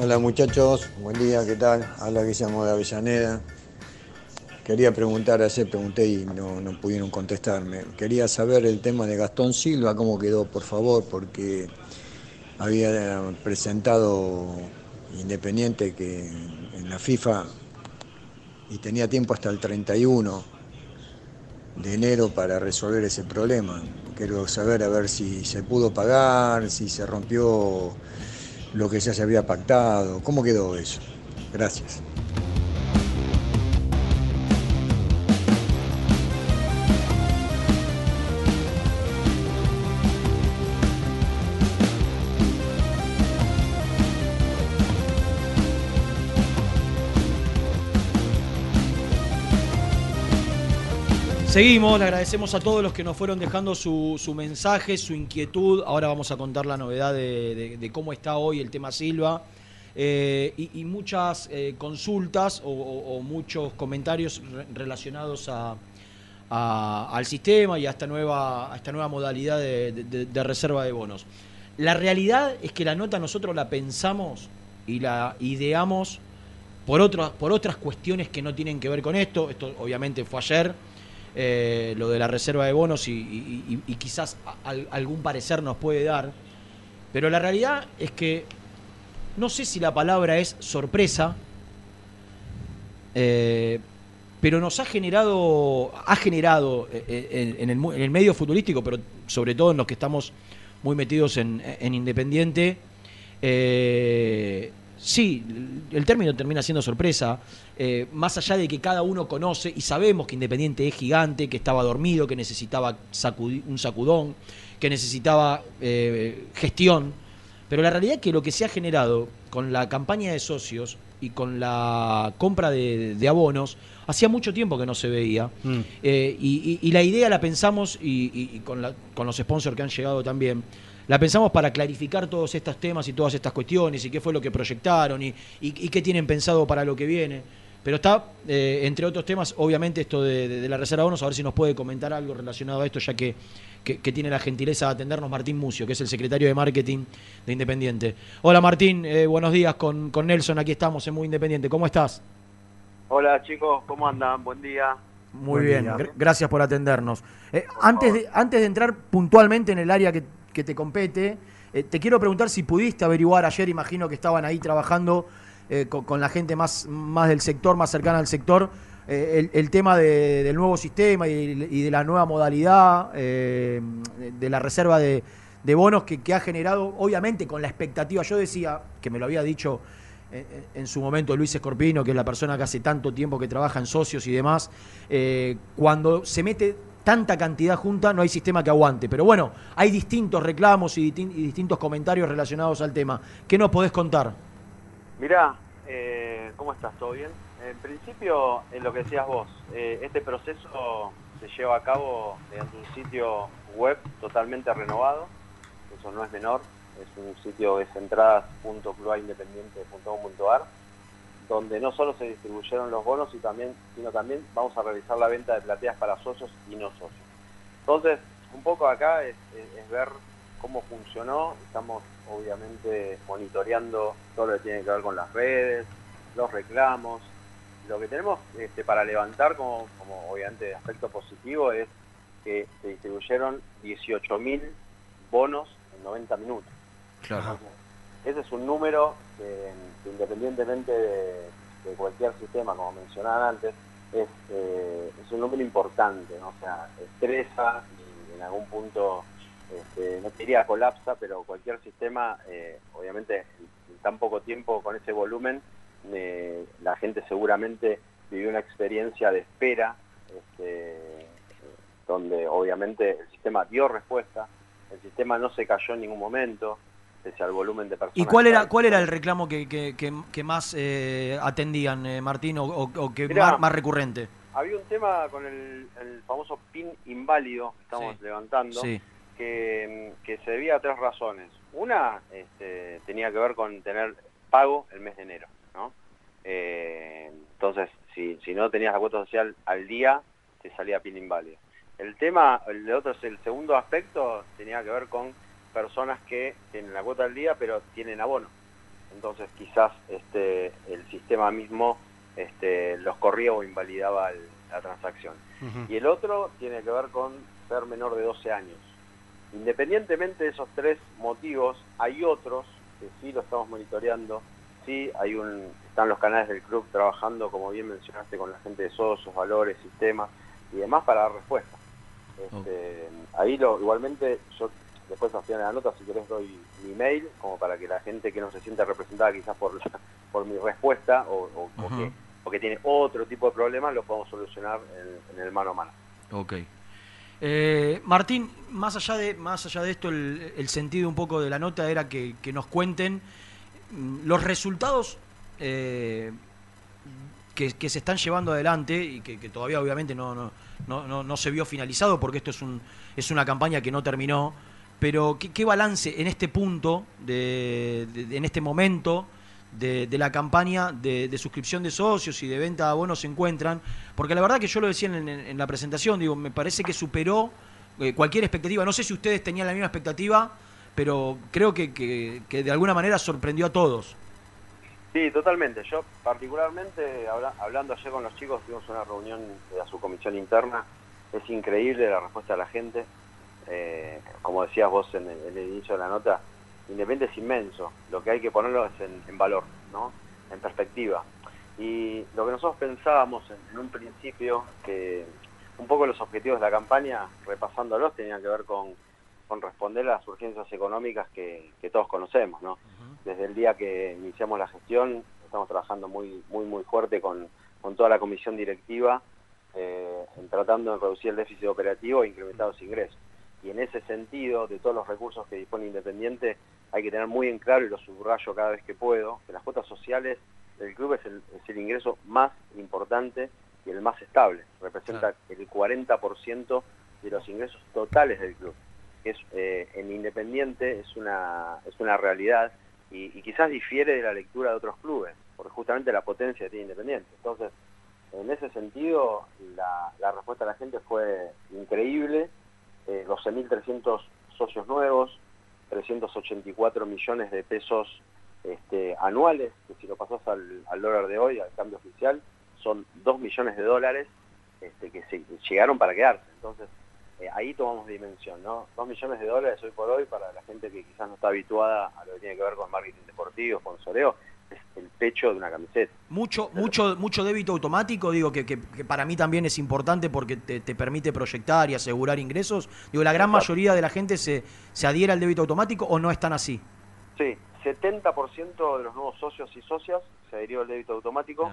Hola muchachos, buen día, ¿qué tal? Habla Guillermo de Avellaneda. Quería preguntar, ayer pregunté y no, no pudieron contestarme. Quería saber el tema de Gastón Silva, cómo quedó, por favor, porque había presentado Independiente que en la FIFA y tenía tiempo hasta el 31 de enero para resolver ese problema. Quiero saber a ver si se pudo pagar, si se rompió lo que ya se había pactado, cómo quedó eso. Gracias. Seguimos, le agradecemos a todos los que nos fueron dejando su, su mensaje, su inquietud. Ahora vamos a contar la novedad de, cómo está hoy el tema Silva. Eh, y, muchas eh, consultas o, muchos comentarios re- relacionados a, al sistema y a esta nueva, esta nueva modalidad de, de- de reserva de bonos. La realidad es que la nota nosotros la pensamos y la ideamos por, otras por otras cuestiones que no tienen que ver con esto. Esto obviamente fue ayer, eh, lo de la reserva de bonos y, quizás algún parecer nos puede dar. Pero la realidad es que no sé si la palabra es sorpresa, eh, pero nos ha generado, ha generado eh, en, el, medio futbolístico, pero sobre todo en los que estamos muy metidos en, en Independiente, sí, el término termina siendo sorpresa, eh, más allá de que cada uno conoce y sabemos que Independiente es gigante, que estaba dormido, que necesitaba un sacudón, que necesitaba eh, gestión, pero la realidad es que lo que se ha generado con la campaña de socios y con la compra de, de abonos, hacía mucho tiempo que no se veía. Eh, y, y- y la idea la pensamos, y, y- y con, la- con los sponsors que han llegado también, la pensamos para clarificar todos estos temas y todas estas cuestiones, y qué fue lo que proyectaron, y, y- y qué tienen pensado para lo que viene. Pero está, eh, entre otros temas, obviamente esto de, de- de la reserva de bonos, a ver si nos puede comentar algo relacionado a esto, ya que, que- que tiene la gentileza de atendernos Martín Mucio, que es el secretario de marketing de Independiente. Hola Martín, eh, buenos días con, con Nelson, aquí estamos en Muy Independiente. ¿Cómo estás? Hola chicos, ¿cómo andan? Buen día. Muy bien, gr- gracias por atendernos. Eh, antes, de, antes de entrar puntualmente en el área que, que te compete, eh, te quiero preguntar si pudiste averiguar ayer, imagino que estaban ahí trabajando eh, con, la gente más, más del sector, más cercana al sector, eh, el, tema de- del nuevo sistema y, de la nueva modalidad de la reserva de, bonos que, ha generado, obviamente con la expectativa, yo decía, que me lo había dicho en, su momento Luis Escorpino, que es la persona que hace tanto tiempo que trabaja en socios y demás, cuando se mete tanta cantidad junta no hay sistema que aguante. Pero bueno, hay distintos reclamos y, distin- y distintos comentarios relacionados al tema. ¿Qué nos podés contar? Mirá, eh, ¿cómo estás? ¿Todo bien? En principio, en lo que decías vos, eh, este proceso se lleva a cabo mediante un sitio web totalmente renovado, eso no es menor, es un sitio que es entradas.clubindependiente.com.ar, donde no solo se distribuyeron los bonos, y también, sino también vamos a realizar la venta de plateas para socios y no socios. Entonces, un poco acá es, es- es ver cómo funcionó, estamos obviamente monitoreando todo lo que tiene que ver con las redes, los reclamos. Lo que tenemos este, para levantar como, como obviamente aspecto positivo es que se distribuyeron 18.000 bonos en 90 minutos. Claro. Ese es un número que, independientemente de, cualquier sistema, como mencionaban antes, es, eh, es un número importante, o sea, estresa y en algún punto, este, no te diría colapsa, pero cualquier sistema, eh, obviamente en, en tan poco tiempo con ese volumen, eh, la gente seguramente vivió una experiencia de espera, este, donde obviamente el sistema dio respuesta, el sistema no se cayó en ningún momento, pese al volumen de personas. ¿Y cuál era, cuál era el reclamo que, que- que- que más eh, atendían, eh, Martín, o, o- o que Mirá. más, más recurrente? Había un tema con el, el famoso PIN inválido que estamos Sí. levantando, Sí. que, que se debía a tres razones. Una este, tenía que ver con tener pago el mes de enero, ¿no? Eh, entonces, si, si no tenías la cuota social al día, te salía PIN inválido. El tema, el de otro es el segundo aspecto, tenía que ver con personas que tienen la cuota al día pero tienen abono. Entonces quizás este, el sistema mismo este, los corría o invalidaba el- la transacción. Y el otro tiene que ver con ser menor de 12 años. Independientemente de esos tres motivos, hay otros que sí lo estamos monitoreando, sí hay un, están los canales del club trabajando, como bien mencionaste, con la gente de socios, valores, sistemas y demás para dar respuesta. Este, Ahí lo, igualmente yo después al final de la nota, si querés doy mi mail, como para que la gente que no se sienta representada quizás por, (laughs) por mi respuesta o, o- o que, o que tiene otro tipo de problemas, lo podemos solucionar en, en el mano a mano. Ok. Eh, Martín, más allá de, más allá de esto, el, el sentido un poco de la nota era que, que nos cuenten mm, los resultados eh, que, que se están llevando adelante y que, que todavía obviamente no, no, no, no- no se vio finalizado porque esto es, un, es una campaña que no terminó. Pero ¿qué, balance en este punto, de, en este momento de, la campaña de, suscripción de socios y de venta de abonos se encuentran? Porque la verdad que yo lo decía en, la presentación, digo, me parece que superó eh, cualquier expectativa. No sé si ustedes tenían la misma expectativa, pero creo que, que- de alguna manera sorprendió a todos. Sí, totalmente. Yo particularmente, habla- hablando ayer con los chicos, tuvimos una reunión de la subcomisión interna, es increíble la respuesta de la gente. Eh, como decías vos en el, en el inicio de la nota, Independiente es inmenso, lo que hay que ponerlo es en, en valor, ¿no? en perspectiva. Y lo que nosotros pensábamos en, en un principio, que un poco los objetivos de la campaña, repasándolos, tenían que ver con, con responder a las urgencias económicas que, que todos conocemos. ¿no? Desde el día que iniciamos la gestión, estamos trabajando muy, muy, muy fuerte con, con toda la comisión directiva, eh, en tratando de reducir el déficit operativo e incrementar los ingresos. Y en ese sentido, de todos los recursos que dispone Independiente, hay que tener muy en claro, y lo subrayo cada vez que puedo, que las cuotas sociales del club es el, es el ingreso más importante y el más estable. Representa el 40% de los ingresos totales del club. Es, eh, en Independiente es una, es una realidad y, y quizás difiere de la lectura de otros clubes. por justamente la potencia que tiene Independiente. Entonces, en ese sentido, la, la respuesta de la gente fue increíble. Eh, 12.300 socios nuevos, 384 millones de pesos este, anuales, que si lo pasas al, dólar de hoy, al cambio oficial, son 2 millones de dólares este, que se, llegaron para quedarse. Entonces, eh, ahí tomamos dimensión, ¿no? 2 millones de dólares hoy por hoy para la gente que quizás no está habituada a lo que tiene que ver con marketing deportivo, con soreo, el pecho de una camiseta. Mucho, mucho, mucho débito automático, digo que, que- que para mí también es importante porque te, te permite proyectar y asegurar ingresos. Digo, la gran mayoría de la gente se, se adhiere al débito automático o no están así. Sí, 70% de los nuevos socios y socias se adhirió al débito automático,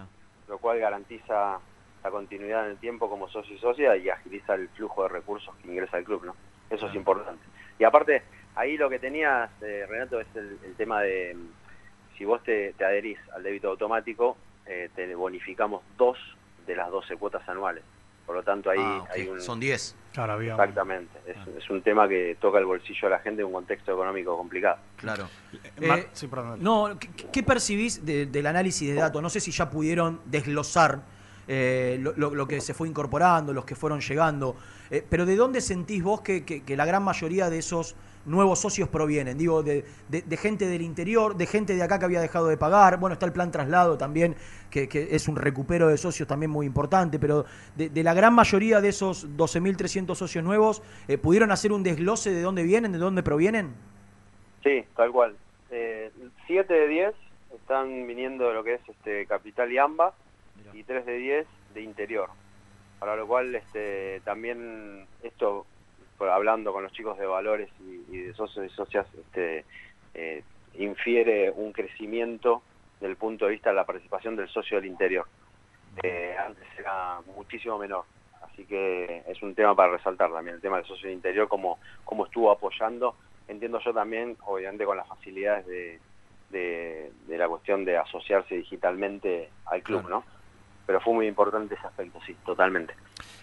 lo cual garantiza la continuidad en el tiempo como socio y socia y agiliza el flujo de recursos que ingresa al club, ¿no? Eso es importante. Y aparte, ahí lo que tenías, eh, Renato, es el, el tema de si vos te, te adherís al débito automático, eh, te bonificamos dos de las 12 cuotas anuales. Por lo tanto, ahí Ah, hay un... Son 10. Claro, Exactamente. Es, es un tema que toca el bolsillo de la gente en un contexto económico complicado. Claro. Eh, sí, perdón. No, ¿qué, qué percibís de- del análisis de datos? No sé si ya pudieron desglosar eh, lo, lo- lo que se fue incorporando, los que fueron llegando, eh, pero ¿de dónde sentís vos que, que- que la gran mayoría de esos nuevos socios provienen? Digo, de, de- de gente del interior, de gente de acá que había dejado de pagar, bueno, está el plan traslado también, que, que es un recupero de socios también muy importante, pero de, de la gran mayoría de esos 12.300 socios nuevos, eh, ¿pudieron hacer un desglose de dónde vienen, de dónde provienen? Sí, tal cual. Eh, siete de 10 están viniendo de lo que es este Capital y AMBA y 3 de 10 de interior. Para lo cual este, también esto, por- hablando con los chicos de valores y, y de socios y socias, este, eh, infiere un crecimiento del punto de vista de la participación del socio del interior. Eh, antes era muchísimo menor. Así que es un tema para resaltar también, el tema del socio del interior, cómo, cómo estuvo apoyando entiendo yo también, obviamente con las facilidades de, de, de la cuestión de asociarse digitalmente al club, ¿no? Pero fue muy importante ese aspecto, sí, totalmente.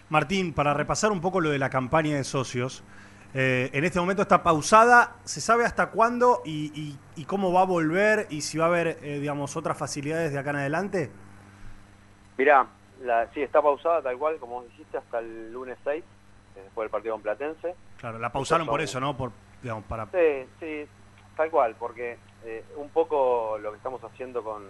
Martín, para repasar un poco lo de la campaña de socios, eh, en este momento está pausada, ¿se sabe hasta cuándo y, y- y cómo va a volver y si va a haber, eh, digamos, otras facilidades de acá en adelante? Mirá, la, sí, está pausada tal cual, como vos dijiste, hasta el lunes 6, eh, después del partido con Platense. Claro, la pausaron por eso, ¿no? Por, digamos, para... Sí, sí, tal cual, porque eh, un poco lo que estamos haciendo con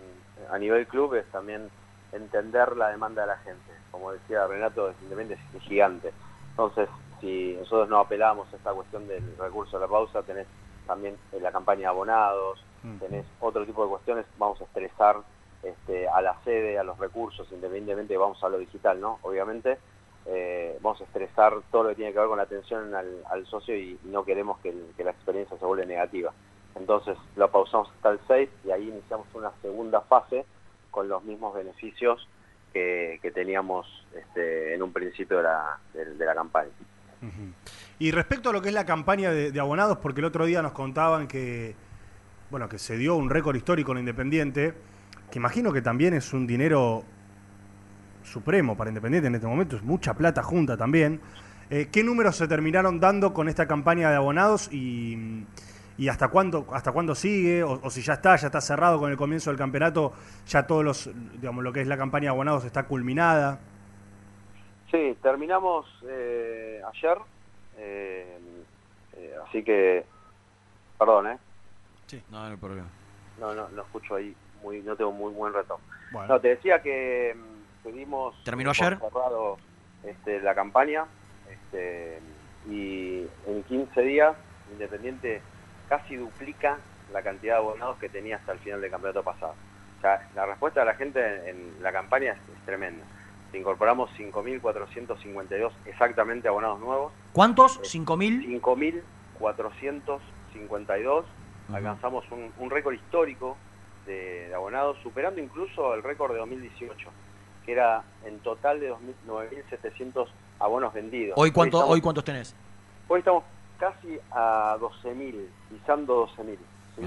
a nivel club es también entender la demanda de la gente. Como decía Renato, es Independiente es gigante. Entonces, si nosotros no apelamos a esta cuestión del recurso de la pausa, tenés también eh, la campaña de abonados, tenés otro tipo de cuestiones, vamos a estresar este, a la sede, a los recursos, independientemente vamos a lo digital, ¿no? Obviamente, eh, vamos a estresar todo lo que tiene que ver con la atención al, al socio y, y no queremos que, el- que la experiencia se vuelva negativa. Entonces lo pausamos hasta el 6 y ahí iniciamos una segunda fase con los mismos beneficios que, teníamos este, en un principio de la, campaña. Y respecto a lo que es la campaña de, de abonados, porque el otro día nos contaban que, bueno, que se dio un récord histórico en Independiente, que imagino que también es un dinero supremo para Independiente en este momento, es mucha plata junta también. Eh, ¿Qué números se terminaron dando con esta campaña de abonados y, y hasta cuándo hasta cuándo sigue? O, o si ya está, ya está cerrado con el comienzo del campeonato, ya todos los, digamos, lo que es la campaña de abonados está culminada. Sí, terminamos eh, ayer, eh, eh, así que, perdón, ¿eh? Sí, no, no hay problema. No, no, no escucho ahí, muy, no tengo muy buen retorno. Bueno. No, te decía que mm, tuvimos ¿Terminó por ayer? cerrado este, la campaña este, y en 15 días Independiente casi duplica la cantidad de abonados que tenía hasta el final del campeonato pasado. O sea, la respuesta de la gente en la campaña es, es tremenda. Incorporamos 5.452 exactamente abonados nuevos. ¿Cuántos? ¿5.000? 5.452. Alcanzamos un, un récord histórico de, de abonados, superando incluso el récord de 2018, que era en total de 2.000 9.700 abonos vendidos. ¿Hoy, cuánto, estamos, ¿Hoy cuántos tenés? hoy estamos casi a 12.000, pisando 12.000. ¿sí?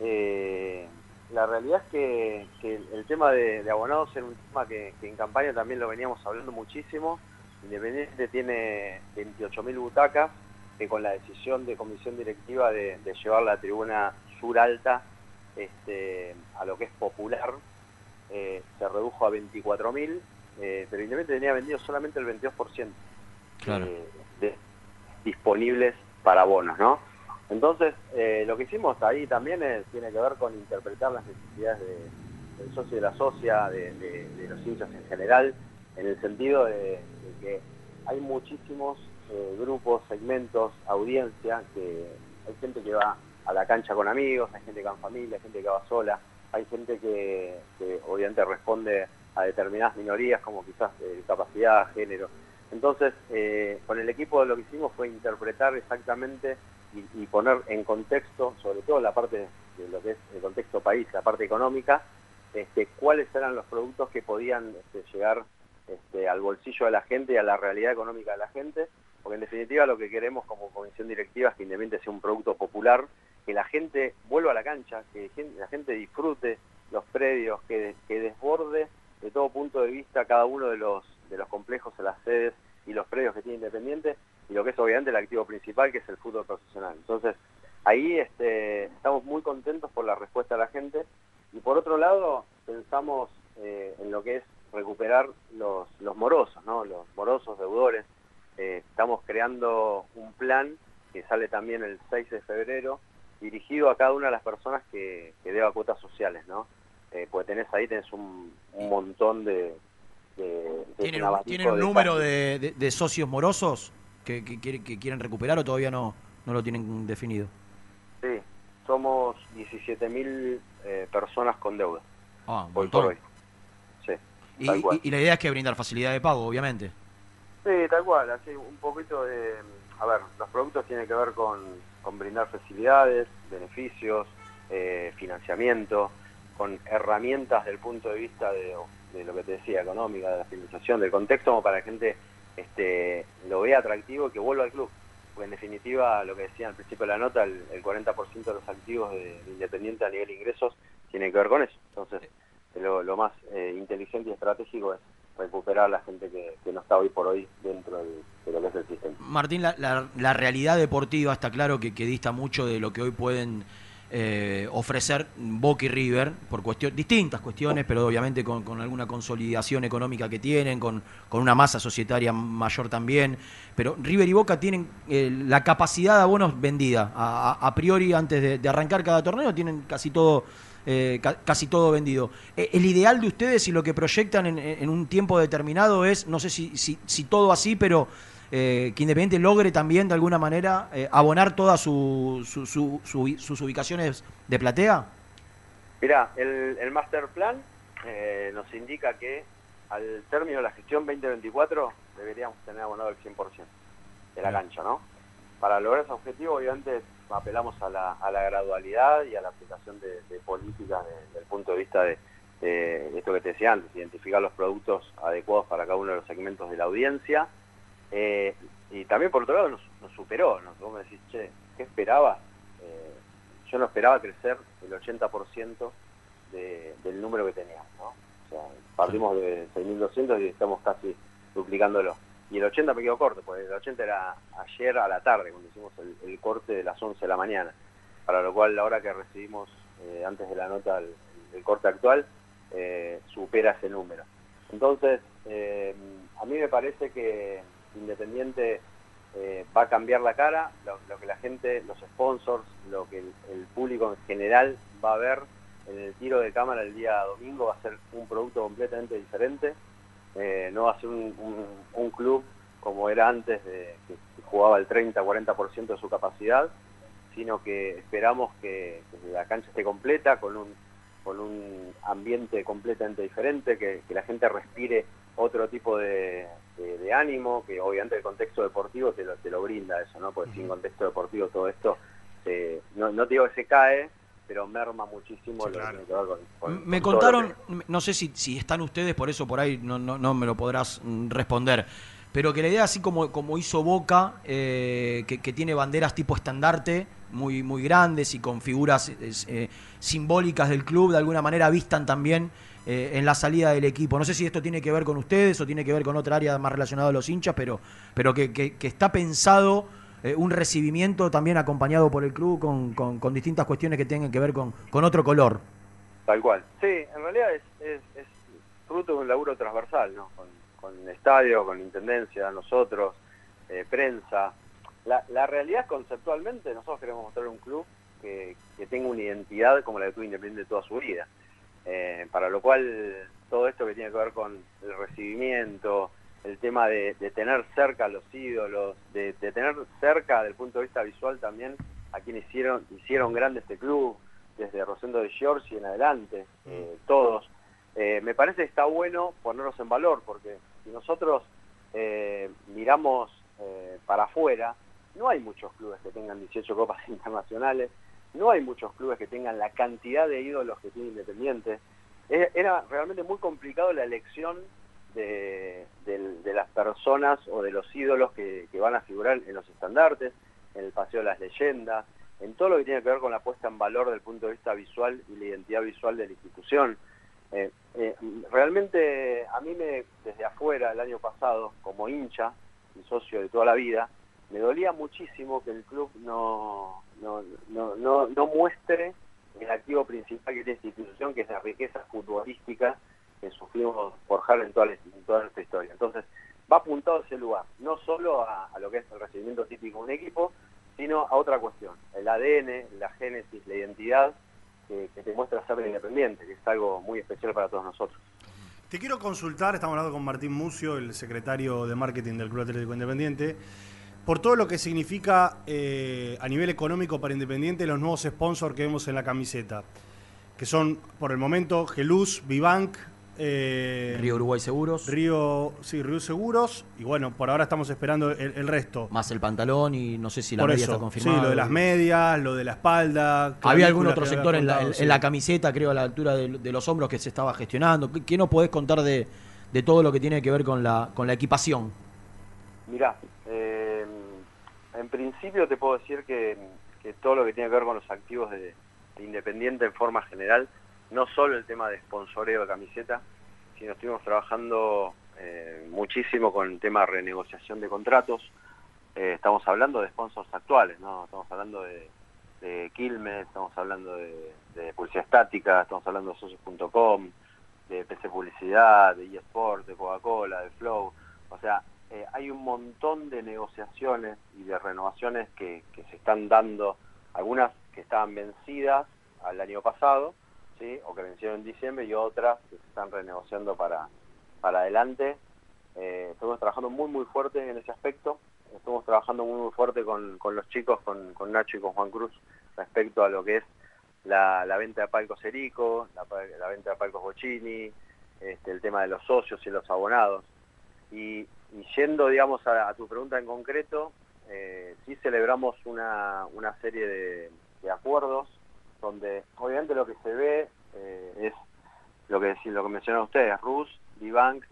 Eh, la realidad es que, que el, tema de, de abonados era un tema que, que en campaña también lo veníamos hablando muchísimo. Independiente tiene 28.000 butacas, que con la decisión de comisión directiva de, de llevar la tribuna sur alta este, a lo que es popular, eh, se redujo a 24.000, eh, pero Independiente tenía vendido solamente el 22% Claro. eh, de disponibles para bonos, ¿no? Entonces, eh, lo que hicimos ahí también tiene que ver con interpretar las necesidades de- del socio y de la socia, de, los hinchas en general, en el sentido de, de que hay muchísimos eh, grupos, segmentos, audiencia, que hay gente que va a la cancha con amigos, hay gente que va en familia, hay gente que va sola, hay gente que, que obviamente responde a determinadas minorías como quizás eh, capacidad, género. Entonces, eh, con el equipo lo que hicimos fue interpretar exactamente y, poner en contexto, sobre todo la parte de lo que es el contexto país, la parte económica, este, cuáles eran los productos que podían este, llegar este, al bolsillo de la gente y a la realidad económica de la gente, porque en definitiva lo que queremos como comisión directiva es que Independiente sea un producto popular, que la gente vuelva a la cancha, que la gente disfrute los predios, que desborde de todo punto de vista cada uno de los, de los complejos, de las sedes y los predios que tiene Independiente, y lo que es obviamente el activo principal, que es el fútbol profesional. Entonces, ahí este, estamos muy contentos por la respuesta de la gente, y por otro lado, pensamos eh, en lo que es recuperar los, los morosos, ¿no? los morosos deudores. Eh, estamos creando un plan que sale también el 6 de febrero, dirigido a cada una de las personas que, que deba cuotas sociales, ¿no? Eh, pues tenés ahí tenés un montón de... de- ¿Tienen, un tienen un número de, de- de socios morosos que, que quiere- que quieren recuperar o todavía no, no lo tienen definido? Sí, somos 17.000 eh, personas con deuda. Ah, un hoy por hoy. Sí, y- y la idea es que brindar facilidad de pago, obviamente. Sí, tal cual, así un poquito de... A ver, los productos tienen que ver con, con brindar facilidades, beneficios, eh, financiamiento, con herramientas del punto de vista de, de lo que te decía, económica, de la financiación, del contexto, como para que gente este, lo vea atractivo y que vuelva al club. Porque en definitiva, lo que decía al principio de la nota, el, el 40% de los activos de, de Independiente a nivel ingresos tiene que ver con eso. Entonces, lo, más eh, inteligente y estratégico es recuperar a la gente que, no está hoy por hoy dentro del- de lo que es el sistema. Martín, la, la- realidad deportiva está claro que dista mucho de lo que hoy pueden eh, ofrecer Boca y River, por cuestión, distintas cuestiones, pero obviamente con, alguna consolidación económica que tienen, con, con una masa societaria mayor también. Pero River y Boca tienen eh, la capacidad de abonos vendida. A, priori, antes de, arrancar cada torneo, tienen casi todo. eh, ca- casi todo vendido. Eh, el ideal de ustedes y lo que proyectan en, un tiempo determinado es, no sé si, si todo así, pero eh, que Independiente logre también de alguna manera eh, abonar todas su, su- su- su- sus ubicaciones de platea? Mirá, el, el master plan eh, nos indica que al término de la gestión 2024 deberíamos tener abonado el 100% de la cancha, ¿no? Para lograr ese objetivo, obviamente, apelamos a la, a la gradualidad y a la aplicación de, de políticas de- desde el punto de vista de esto que te decía antes, identificar los productos adecuados para cada uno de los segmentos de la audiencia. Eh, y también, por otro lado, nos, nos superó. ¿no? Vos me decís, che, ¿qué esperaba? Eh, yo no esperaba crecer el 80% de, del número que teníamos, ¿no? O sea, partimos de 6.200 y estamos casi duplicándolo. Y el 80 me quedó corto, porque el 80 era ayer a la tarde, cuando hicimos el, el corte de las 11 de la mañana. Para lo cual, la hora que recibimos eh, antes de la nota, el, el corte actual, supera ese número. Entonces, a mí me parece que Independiente eh, va a cambiar la cara, lo, que la gente, los sponsors, lo que el, público en general va a ver en el tiro de cámara el día domingo va a ser un producto completamente diferente, eh, no va a ser un, club como era antes, de, que, jugaba el 30-40% de su capacidad, sino que esperamos que, la cancha esté completa, con un, con un ambiente completamente diferente, que la gente respire otro tipo de, de- de ánimo, que obviamente el contexto deportivo te lo, te lo brinda eso, ¿no? Porque sin contexto deportivo todo esto, se- no, no te digo que se cae, pero merma muchísimo lo que tiene que ver con, con- Me con contaron, no sé si, si están ustedes, por eso por ahí no, no, no me lo podrás mm, responder, pero que la idea, así como, como hizo Boca, eh, que, que tiene banderas tipo estandarte, muy, muy grandes y con figuras eh, simbólicas del club, de alguna manera vistan también eh, en la salida del equipo. No sé si esto tiene que ver con ustedes o tiene que ver con otra área más relacionada a los hinchas, pero, pero que, que- que está pensado eh, un recibimiento también acompañado por el club con, con- con distintas cuestiones que tengan que ver con, con otro color. Tal cual. Sí, en realidad es, es- fruto de un laburo transversal, ¿no? Con, el estadio, con intendencia, nosotros, eh, prensa. La, la realidad conceptualmente nosotros queremos mostrar un club que, que tenga una identidad como la que tuvo Independiente toda su vida. Eh, para lo cual todo esto que tiene que ver con el recibimiento, el tema de, de tener cerca a los ídolos, de, de tener cerca del punto de vista visual también a quienes hicieron, hicieron grande este club, desde Rosendo de George y en adelante, eh, todos. Eh, me parece que está bueno ponerlos en valor, porque si nosotros eh, miramos para afuera, no hay muchos clubes que tengan 18 copas (laughs) internacionales, no hay muchos clubes que tengan la cantidad de ídolos que tiene Independiente. Era realmente muy complicado la elección de, las personas o de los ídolos que, que van a figurar en los estandartes, en el Paseo de las Leyendas, en todo lo que tiene que ver con la puesta en valor del punto de vista visual y la identidad visual de la institución. Eh, eh, realmente a mí me, desde afuera el año pasado, como hincha y socio de toda la vida, me dolía muchísimo que el club no, no, no, no, no muestre el activo principal que tiene esta institución, que es la riqueza futbolística que sufrimos forjar en toda, la- en toda nuestra historia. Entonces, va apuntado a ese lugar, no solo a, a lo que es el recibimiento típico de un equipo, sino a otra cuestión, el ADN, la génesis, la identidad que, que te muestra ser independiente, que es algo muy especial para todos nosotros. Te quiero consultar, estamos hablando con Martín Mucio, el secretario de marketing del Club Atlético Independiente, por todo lo que significa eh, a nivel económico para Independiente los nuevos sponsors que vemos en la camiseta, que son por el momento Geluz, Vivank, eh, Río Uruguay Seguros. Río, sí, Río Seguros, y bueno, por ahora estamos esperando el, el resto. Más el pantalón y no sé si la por media eso, está confirmada. sí, lo de las medias, lo de la espalda. Había algún otro sector en la, contado, en- sí. en la camiseta, creo, a la altura de, de los hombros que se estaba gestionando. ¿Qué, qué nos podés contar de, de todo lo que tiene que ver con la, con la equipación? Mirá, eh, en principio te puedo decir que, todo lo que tiene que ver con los activos de, de Independiente en forma general, no solo el tema de sponsoreo de camiseta, sino estuvimos trabajando eh, muchísimo con el tema de renegociación de contratos. Eh, estamos hablando de sponsors actuales, ¿no? Estamos hablando de, de Quilmes, estamos hablando de, de Publicidad Estática, estamos hablando de socios.com, de PC Publicidad, de eSport, de Coca-Cola, de Flow. O sea, eh, hay un montón de negociaciones y de renovaciones que, se están dando, algunas que estaban vencidas al año pasado, ¿sí? o que vencieron en diciembre, y otras que se están renegociando para, para adelante. Eh, estamos trabajando muy, muy fuerte en ese aspecto. Estamos trabajando muy, muy fuerte con, con los chicos, con, con Nacho y con Juan Cruz, respecto a lo que es la, la venta de palcos Erico, la, la venta de palcos Bocini, este, el tema de los socios y los abonados. Y, y yendo, digamos, a, tu pregunta en concreto, eh, sí celebramos una, una serie de, acuerdos donde obviamente lo que se ve eh, es lo que lo que mencionaron ustedes, Rus, Divank,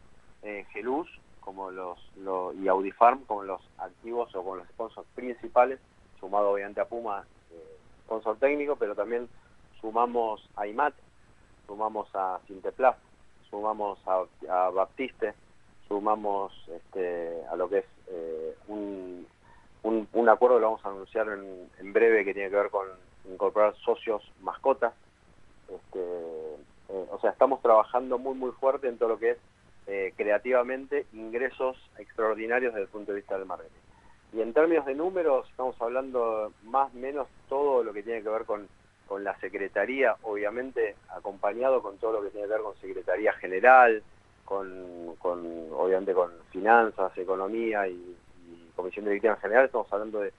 eh, Geluz, como los, lo- y Audifarm como los activos o como los sponsors principales, sumado obviamente a Puma, eh, sponsor técnico, pero también sumamos a IMAT, sumamos a Sinteplast, sumamos a Baptiste, sumamos este, a lo que es eh, un, un, un acuerdo lo vamos a anunciar en, en breve que tiene que ver con incorporar socios mascotas. Este, eh, o sea, estamos trabajando muy muy fuerte en todo lo que es eh, creativamente ingresos extraordinarios desde el punto de vista del marketing. Y en términos de números, estamos hablando más o menos todo lo que tiene que ver con, con la Secretaría, obviamente acompañado con todo lo que tiene que ver con Secretaría General, con, con obviamente con finanzas, economía y, y Comisión Directiva en general, estamos hablando de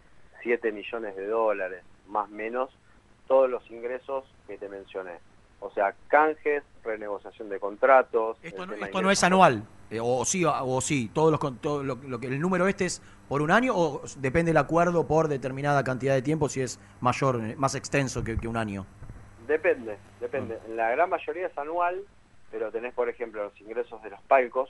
7 millones de dólares, más o menos, todos los ingresos que te mencioné. O sea, canjes, renegociación de contratos. el Esto no, esto es anual, eh, o sí, o sí, todos los, con- todo lo, lo que el número este es por un año o depende del acuerdo por determinada cantidad de tiempo si es mayor, eh, más extenso que, que un año. Depende, depende. En la gran mayoría es anual, pero tenés, por ejemplo, los ingresos de los palcos.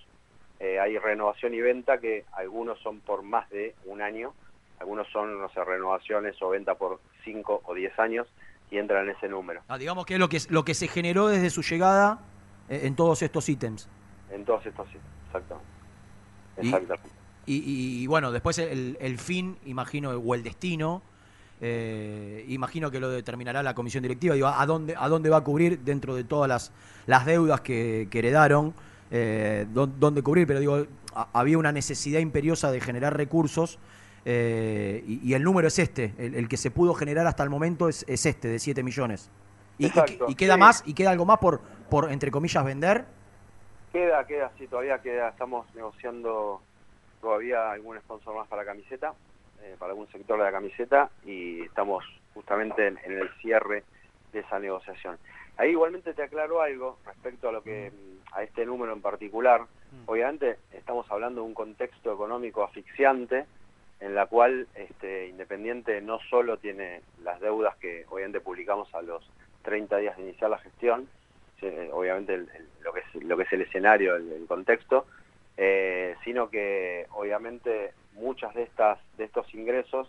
eh, hay renovación y venta que algunos son por más de un año, algunos son, no sé, renovaciones o venta por 5 o 10 años y entran en ese número. Ah, digamos que es lo que, lo que se generó desde su llegada eh, en todos estos ítems. En todos estos sí, exactamente. Y- Exactamente. Y, y- y bueno, después el, el fin, imagino, o el destino, eh, imagino que lo determinará la comisión directiva. Digo, ¿a dónde, a dónde va a cubrir dentro de todas las, las deudas que, que heredaron? eh, dó- dónde cubrir, pero digo, a- había una necesidad imperiosa de generar recursos eh, y, y el número es este, el, el que se pudo generar hasta el momento es, es este, de 7 millones. Y, queda sí. más, y queda algo más por, por, entre comillas, vender. Queda, queda, sí, todavía queda, estamos negociando todavía algún sponsor más para la camiseta, eh, para algún sector de la camiseta y estamos justamente en, en el cierre de esa negociación. Ahí igualmente te aclaro algo respecto a lo que mm, a este número en particular. Obviamente estamos hablando de un contexto económico asfixiante en la cual este, Independiente no solo tiene las deudas que obviamente publicamos a los 30 días de iniciar la gestión, obviamente el- el- lo, que es, lo que es el escenario, el, el contexto, eh, sino que obviamente muchas de estas de estos ingresos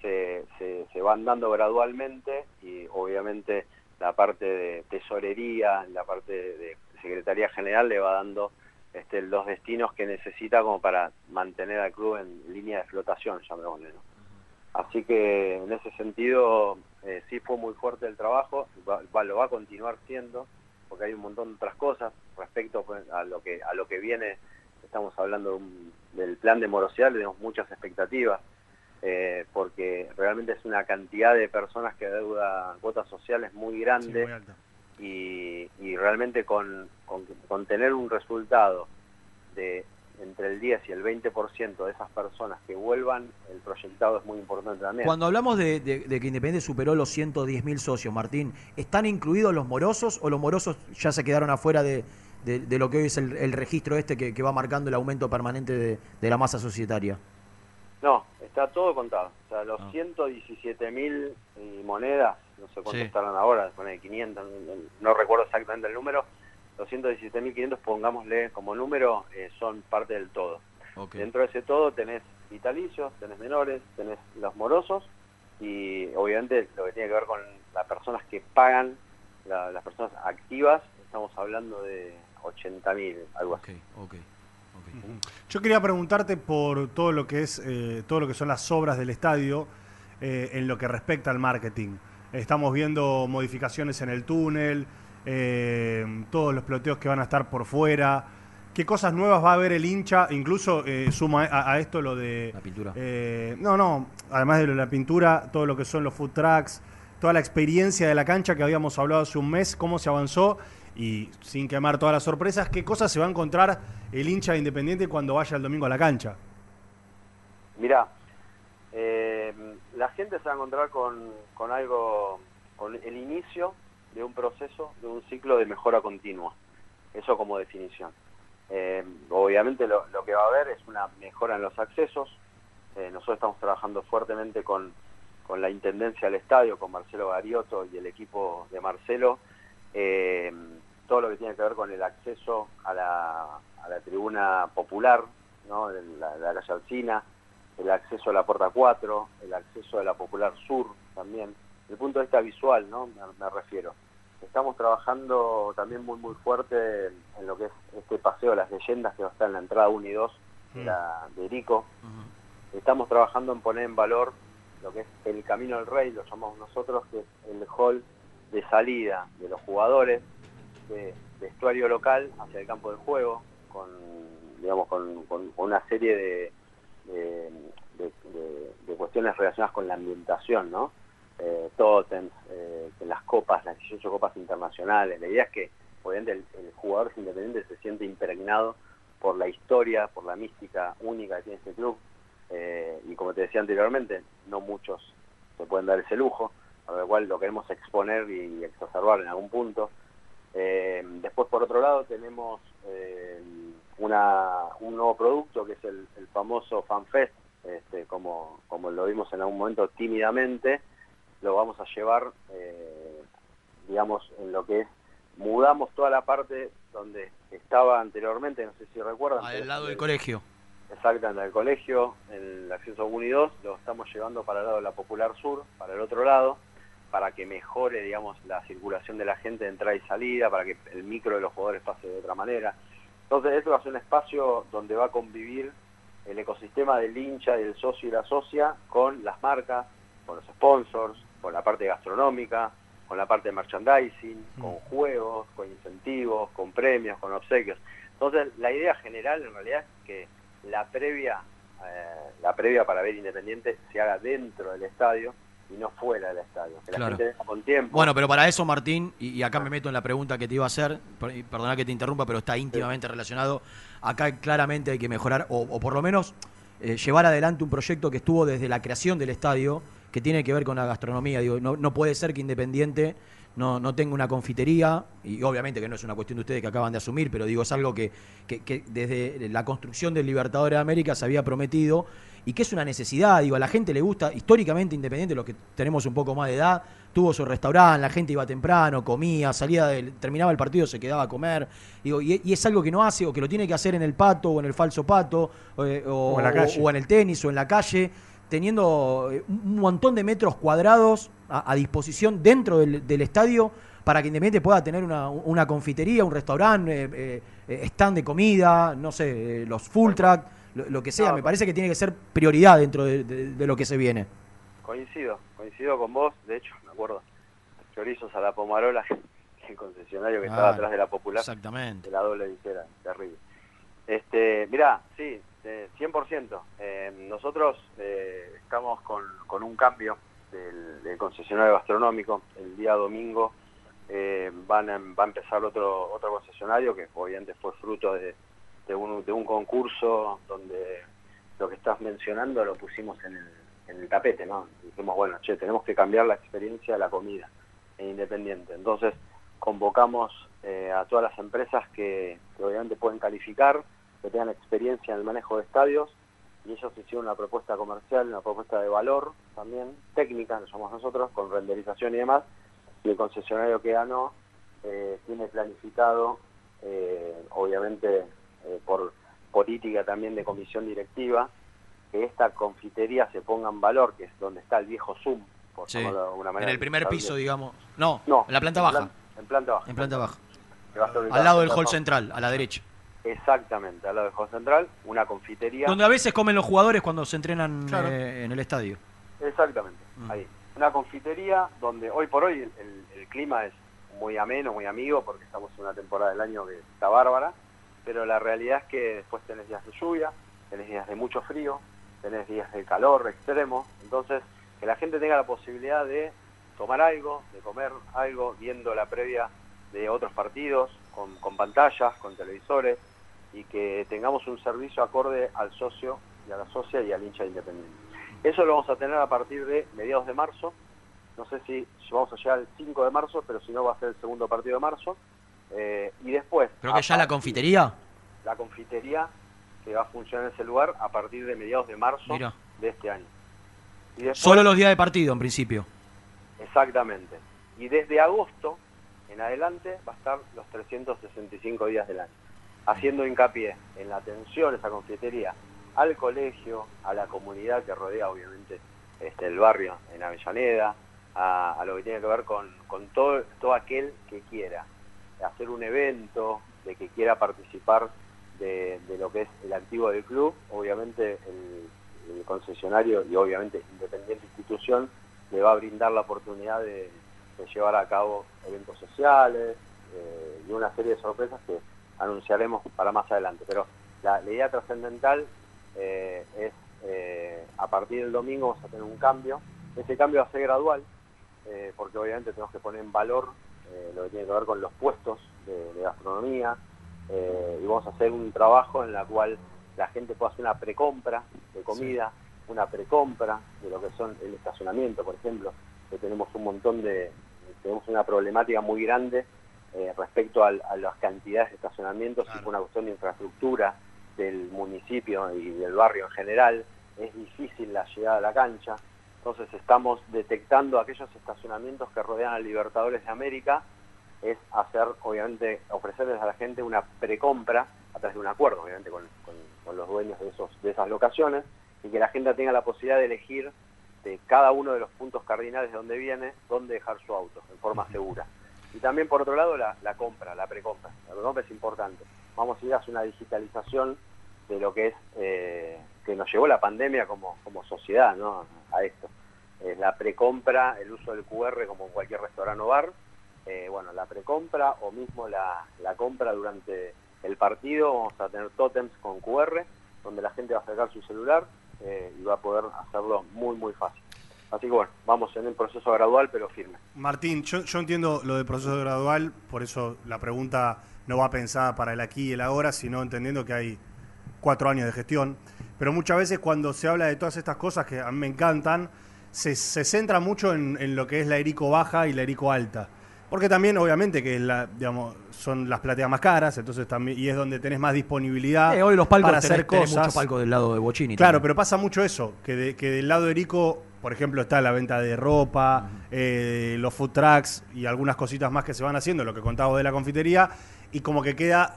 se, se, van dando gradualmente y obviamente la parte de tesorería, la parte de secretaría general le va dando este, los destinos que necesita como para mantener al club en línea de flotación, llamémosle, ¿no? Así que en ese sentido eh, sí fue muy fuerte el trabajo, va- va- lo va a continuar siendo, porque hay un montón de otras cosas respecto pues, a lo que a lo que viene. Estamos hablando de un- del plan de morosidad, tenemos muchas expectativas, eh, porque realmente es una cantidad de personas que deuda cuotas sociales muy grande y, y realmente con, con, con tener un resultado de entre el 10 y el 20% de esas personas que vuelvan, el proyectado es muy importante también. Cuando hablamos de, de- de que Independiente superó los 110.000 socios, Martín, ¿están incluidos los morosos o los morosos ya se quedaron afuera de, de- de lo que hoy es el, el registro este que, que va marcando el aumento permanente de, de la masa societaria? No, está todo contado. O sea, los Ah. 117 mil monedas, no sé cuánto Sí. estarán ahora, pone 500, no, no- no recuerdo exactamente el número, los 117.500, pongámosle como número, eh, son parte del todo. Dentro de ese todo tenés vitalicios, tenés menores, tenés los morosos y obviamente lo que tiene que ver con las personas que pagan, la- las personas activas, estamos hablando de 80.000, algo así. Yo quería preguntarte por todo lo que es eh, todo lo que son las obras del estadio eh, en lo que respecta al marketing. Estamos viendo modificaciones en el túnel, eh, todos los ploteos que van a estar por fuera. ¿Qué cosas nuevas va a ver el hincha? Incluso eh, suma a, a esto lo de... La pintura. eh, no, no, además de lo de la pintura, todo lo que son los food trucks, toda la experiencia de la cancha que habíamos hablado hace un mes, cómo se avanzó y sin quemar todas las sorpresas, qué cosas se va a encontrar el hincha de Independiente cuando vaya el domingo a la cancha. Mirá, eh, la gente se va a encontrar con, con algo, con el inicio de un proceso, de un ciclo de mejora continua. Eso como definición. Eh, obviamente lo, lo que va a haber es una mejora en los accesos. Eh, nosotros estamos trabajando fuertemente con, con la Intendencia del Estadio, con Marcelo Gariotto y el equipo de Marcelo. Eh, todo lo que tiene que ver con el acceso a la, a la tribuna popular, ¿no? de la, de la calle Alcina, el acceso a la Puerta 4, el acceso a la Popular Sur también. El punto de vista visual, ¿no? me, me refiero. Estamos trabajando también muy muy fuerte en, lo que es este paseo de las leyendas que va a estar en la entrada 1 y 2 de, la, de Erico. Estamos trabajando en poner en valor lo que es el Camino del Rey, lo llamamos nosotros, que es el hall de salida de los jugadores de vestuario local hacia el campo de juego, con digamos con, una serie de, de, cuestiones relacionadas con la ambientación, ¿no? Eh, eh, las copas, las 18 copas internacionales. La idea es que, obviamente, el, el jugador independiente se siente impregnado por la historia, por la mística única que tiene este club. Eh, y como te decía anteriormente, no muchos se pueden dar ese lujo, a lo cual lo queremos exponer y exacerbar en algún punto. Eh, después, por otro lado, tenemos eh, una, un nuevo producto que es el, el famoso FanFest, este, como, como lo vimos en algún momento tímidamente, lo vamos a llevar, eh, digamos, en lo que es, mudamos toda la parte donde estaba anteriormente, no sé si recuerdan. Al pero- lado del colegio. Exactamente, al colegio, el acceso 1 y 2, lo estamos llevando para el lado de la Popular Sur, para el otro lado, para que mejore, digamos, la circulación de la gente de entrada y salida, para que el micro de los jugadores pase de otra manera. Entonces, esto va a ser un espacio donde va a convivir el ecosistema del hincha, del socio y la socia con las marcas, con los sponsors, con la parte gastronómica, con la parte de merchandising, con juegos, con incentivos, con premios, con obsequios. Entonces, la idea general en realidad es que la previa, eh, la previa para ver Independiente se haga dentro del estadio y no fuera del estadio. Que la Claro. gente venga con tiempo. Bueno, pero para eso, Martín, y, y acá me meto en la pregunta que te iba a hacer, perdona que te interrumpa, pero está íntimamente relacionado. Acá claramente hay que mejorar, o, o por lo menos eh, llevar adelante un proyecto que estuvo desde la creación del estadio, que tiene que ver con la gastronomía. Digo, no, no puede ser que Independiente no, no tenga una confitería, y obviamente que no es una cuestión de ustedes que acaban de asumir, pero digo, es algo que, que- que desde la construcción del Libertadores de América se había prometido y que es una necesidad, digo, a la gente le gusta, históricamente Independiente, los que tenemos un poco más de edad, tuvo su restaurante, la gente iba temprano, comía, salía del, terminaba el partido, se quedaba a comer, digo, y, y es algo que no hace o que lo tiene que hacer en el pato o en el falso pato eh, o, O en la calle. o en el tenis o en la calle, teniendo eh, un montón de metros cuadrados a, a disposición dentro del, del estadio para que Independiente pueda tener una, una confitería, un restaurante, eh, eh, stand de comida, no sé, eh, los full track, lo, lo que sea. No, Me parece que tiene que ser prioridad dentro de, de- de lo que se viene. Coincido, coincido con vos. De hecho, me acuerdo, chorizos a la Pomarola, (laughs) el concesionario que estaba atrás de la Popular. Exactamente. De la doble visera, terrible. Este, mirá, sí, eh, 100%. Eh, nosotros eh, estamos con, con un cambio del, concesionario gastronómico. El día domingo eh, van a- va a empezar otro otro concesionario que obviamente fue fruto de, de un, de un concurso donde lo que estás mencionando lo pusimos en el, en el tapete, ¿no? Dijimos, bueno, che, tenemos que cambiar la experiencia de la comida en Independiente. Entonces convocamos eh, a todas las empresas que, que obviamente pueden calificar, que tengan experiencia en el manejo de estadios, y ellos hicieron una propuesta comercial, una propuesta de valor también, técnica, lo llamamos nosotros, con renderización y demás, y el concesionario que ganó eh, tiene planificado, eh, obviamente eh, por política también de comisión directiva, que esta confitería se ponga en valor, que es donde está el viejo Zoom, por Sí. de alguna En manera. el primer piso, digamos. No, No, en la planta en baja. En planta baja. En planta baja. Al lado en del hall central, a la derecha. Exactamente, al lado del hall central, una confitería. Donde a veces comen los jugadores cuando se entrenan Claro. eh, en el estadio. Exactamente, Mm. ahí. Una confitería donde hoy por hoy el, el- el clima es muy ameno, muy amigo, porque estamos en una temporada del año que está bárbara, pero la realidad es que después tenés días de lluvia, tenés días de mucho frío, tenés días de calor extremo, entonces que la gente tenga la posibilidad de tomar algo, de comer algo, viendo la previa de otros partidos, con, con pantallas, con televisores, y que tengamos un servicio acorde al socio y a la socia y al hincha independiente. Eso lo vamos a tener a partir de mediados de marzo. No sé si vamos a llegar al 5 de marzo, pero si no va a ser el segundo partido de marzo. Eh, y después... Creo que ya la confitería. La confitería que va a funcionar en ese lugar a partir de mediados de marzo Mira. de este año. Y después- Solo los días de partido, en principio. Exactamente. Y desde agosto en adelante va a estar los 365 días del año, haciendo hincapié en la atención esa confitería al colegio, a la comunidad que rodea obviamente este, el barrio en Avellaneda, a, lo que tiene que ver con, todo, todo aquel que quiera hacer un evento, de que quiera participar de, lo que es el activo del club, obviamente el, concesionario y obviamente Independiente Institución le va a brindar la oportunidad de, de llevar a cabo eventos sociales eh, y una serie de sorpresas que anunciaremos para más adelante. Pero la, la idea trascendental eh, es eh, a partir del domingo vamos a tener un cambio. Ese cambio va a ser gradual, eh, porque obviamente tenemos que poner en valor lo que tiene que ver con los puestos de, de gastronomía y vamos a hacer un trabajo en la cual la gente pueda hacer una precompra de comida, una precompra de lo que son el estacionamiento, por ejemplo, que tenemos un montón de, tenemos una problemática muy grande eh, respecto a las cantidades de estacionamientos y por una cuestión de infraestructura del municipio y del barrio en general, es difícil la llegada a la cancha, entonces estamos detectando aquellos estacionamientos que rodean al Libertadores de América, es hacer, obviamente, ofrecerles a la gente una precompra a través de un acuerdo, obviamente, con, con- con los dueños de, esos, de esas locaciones, y que la gente tenga la posibilidad de elegir de cada uno de los puntos cardinales de donde viene, dónde dejar su auto, en forma segura. Y también, por otro lado, la, la compra, la precompra. La precompra es importante. Vamos a ir hacia una digitalización de lo que es, eh, que nos llevó la pandemia como, como sociedad, ¿no? A esto. Es la precompra, el uso del QR como en cualquier restaurante o bar, eh, bueno, la precompra o mismo la, la compra durante el partido, vamos a tener tótems con QR, donde la gente va a sacar su celular eh, y va a poder hacerlo muy, muy fácil. Así que bueno, vamos en un proceso gradual pero firme. Martín, yo, yo entiendo lo del proceso gradual, por eso la pregunta no va pensada para el aquí y el ahora, sino entendiendo que hay cuatro años de gestión. Pero muchas veces cuando se habla de todas estas cosas que a mí me encantan, se, se centra mucho en, en lo que es la Erico baja y la Erico alta. Porque también, obviamente, que la, digamos, son las plateas más caras, entonces también, y es donde tenés más disponibilidad Eh, hoy los palcos para tenés- hacer tenés cosas. mucho palco del lado de Bocini. Claro, también. pero pasa mucho eso, que, de- que del lado de Erico, por ejemplo, está la venta de ropa, eh, los food trucks y algunas cositas más que se van haciendo, lo que contaba de la confitería, y como que queda,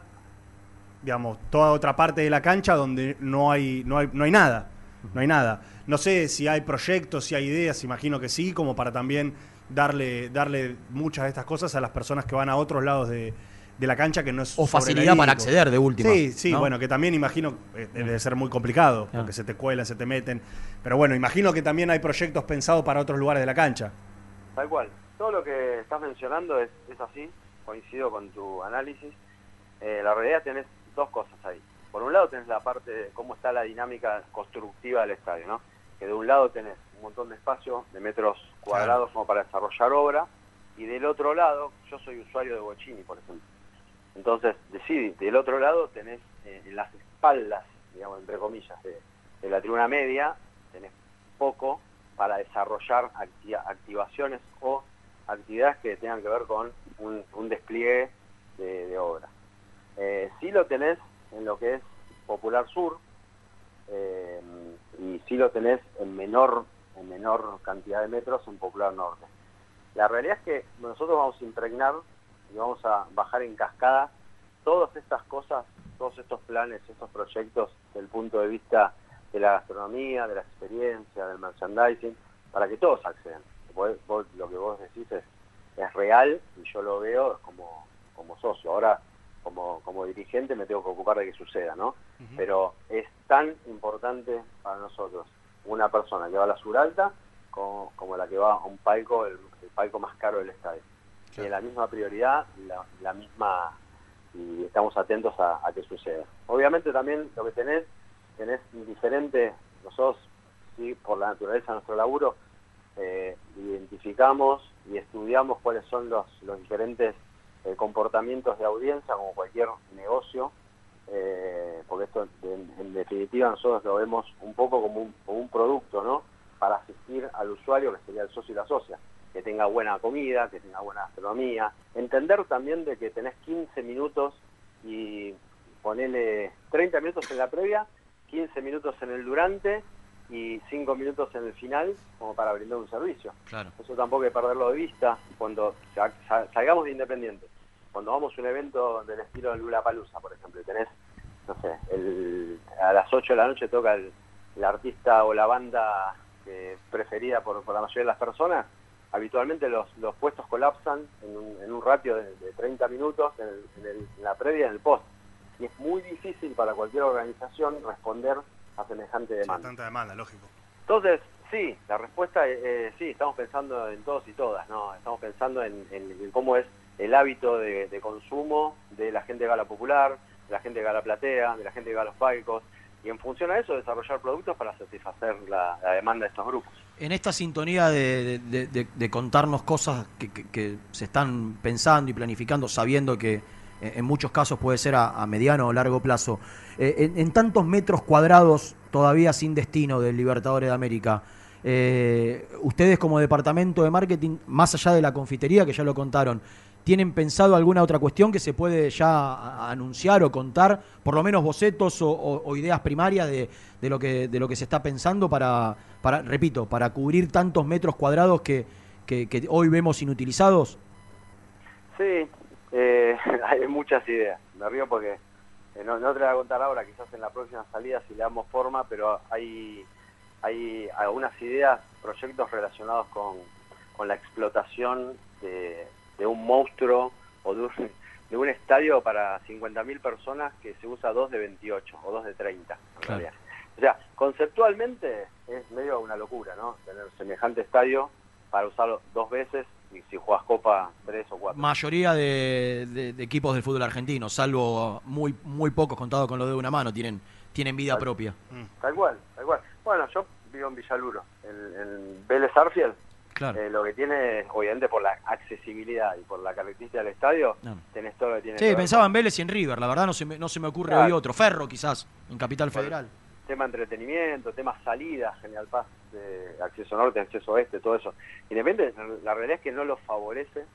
digamos, toda otra parte de la cancha donde no hay, no hay, no hay nada. No hay nada. No sé si hay proyectos, si hay ideas, imagino que sí, como para también darle, darle muchas de estas cosas a las personas que van a otros lados de, de la cancha que no es O facilidad para acceder, de última, Sí, sí, ¿no? bueno, que también imagino eh, debe ser muy complicado, porque se te cuelan, se te meten. Pero bueno, imagino que también hay proyectos pensados para otros lugares de la cancha. Tal cual. Todo lo que estás mencionando es, es así, coincido con tu análisis. Eh, la realidad tenés dos cosas ahí. Por un lado tenés la parte de cómo está la dinámica constructiva del estadio, ¿no? Que de un lado tenés un montón de espacio, de metros cuadrados como para desarrollar obra, y del otro lado, yo soy usuario de Bochini, por ejemplo. Entonces, sí, del otro lado tenés eh, en las espaldas, digamos, entre comillas, de, la tribuna media, tenés poco para desarrollar acti- activaciones o actividades que tengan que ver con un, un despliegue de, de obra. Eh, sí lo tenés en lo que es Popular Sur eh, y sí lo tenés en menor, en menor cantidad de metros en Popular Norte. La realidad es que nosotros vamos a impregnar y vamos a bajar en cascada todas estas cosas, todos estos planes, estos proyectos desde el punto de vista de la gastronomía, de la experiencia, del merchandising, para que todos accedan. Vos- vos- lo que vos decís es, es real y yo lo veo como, como socio. Ahora, como, como dirigente, me tengo que ocupar de que suceda, ¿no? Pero es tan importante para nosotros una persona que va a la Suralta como, como la que va a un palco, el, el palco más caro del estadio. Tiene la misma prioridad, la, la misma y estamos atentos a, a que suceda. Obviamente también lo que tenés, tenés diferente, nosotros, sí, por la naturaleza de nuestro laburo, eh, identificamos y estudiamos cuáles son los, los diferentes eh, comportamientos de audiencia, como cualquier negocio, eh, porque esto en, en definitiva nosotros lo vemos un poco como un, como un producto, ¿no? Para asistir al usuario, que sería el socio y la socia, que tenga buena comida, que tenga buena gastronomía, entender también de que tenés 15 minutos y ponele 30 minutos en la previa, 15 minutos en el durante y 5 minutos en el final como para brindar un servicio. Claro. Eso tampoco hay que perderlo de vista cuando sa- sa- salgamos de Independiente. Cuando vamos a un evento del estilo del Lula Palusa, por ejemplo, y tenés, no sé, el- a las 8 de la noche toca el, el artista o la banda preferida por, por la mayoría de las personas, habitualmente los, los puestos colapsan en un, en un ratio de, de 30 minutos en, el- en el- en la previa y en el post. Y es muy difícil para cualquier organización responder a semejante demanda. Tanta demanda, lógico. Entonces, sí, la respuesta es eh, sí, estamos pensando en todos y todas, ¿no? Estamos pensando en, cómo es el hábito de, de consumo de la gente de Gala Popular, de la gente de Gala Platea, de la gente de Gala Los Palcos, y en función a eso desarrollar productos para satisfacer la, la demanda de estos grupos. En esta sintonía de, contarnos cosas que, se están pensando y planificando, sabiendo que eh, en muchos casos puede ser a, mediano o largo plazo, eh, en, en tantos metros cuadrados todavía sin destino del Libertadores de América, eh, ustedes como departamento de marketing, más allá de la confitería que ya lo contaron, ¿tienen pensado alguna otra cuestión que se puede ya anunciar o contar, por lo menos bocetos o, ideas primarias de, lo que, se está pensando para, para repito, para cubrir tantos metros cuadrados que, hoy vemos inutilizados? Sí, eh, (laughs) hay muchas ideas. Me río porque eh, no, te voy a contar ahora, quizás en la próxima salida si le damos forma, pero hay, hay algunas ideas, proyectos relacionados con, con la explotación de, de un monstruo o de un, (laughs) de un estadio para 50.000 personas que se usa dos de 28 o dos de 30 en realidad. O sea, conceptualmente es medio una locura, ¿no? Tener semejante estadio para usarlo dos veces si, si jugás Copa, tres o cuatro. Mayoría de, de- de equipos del fútbol argentino, salvo muy muy pocos contados con los de una mano, tienen tienen vida propia. Tal cual, tal cual. Bueno, yo vivo en Villaluro, en, en Vélez Arfield. Claro. Eh, lo que tiene, obviamente por la accesibilidad y por la característica del estadio, No. tenés todo lo que tiene. Sí, ver pensaba en Vélez y en River, la verdad no se me, no se me ocurre Claro. hoy otro. Ferro quizás, en Capital Federal. tema entretenimiento, tema salida, General Paz, de acceso norte, acceso oeste, todo eso. Independiente, la realidad es que no lo favorece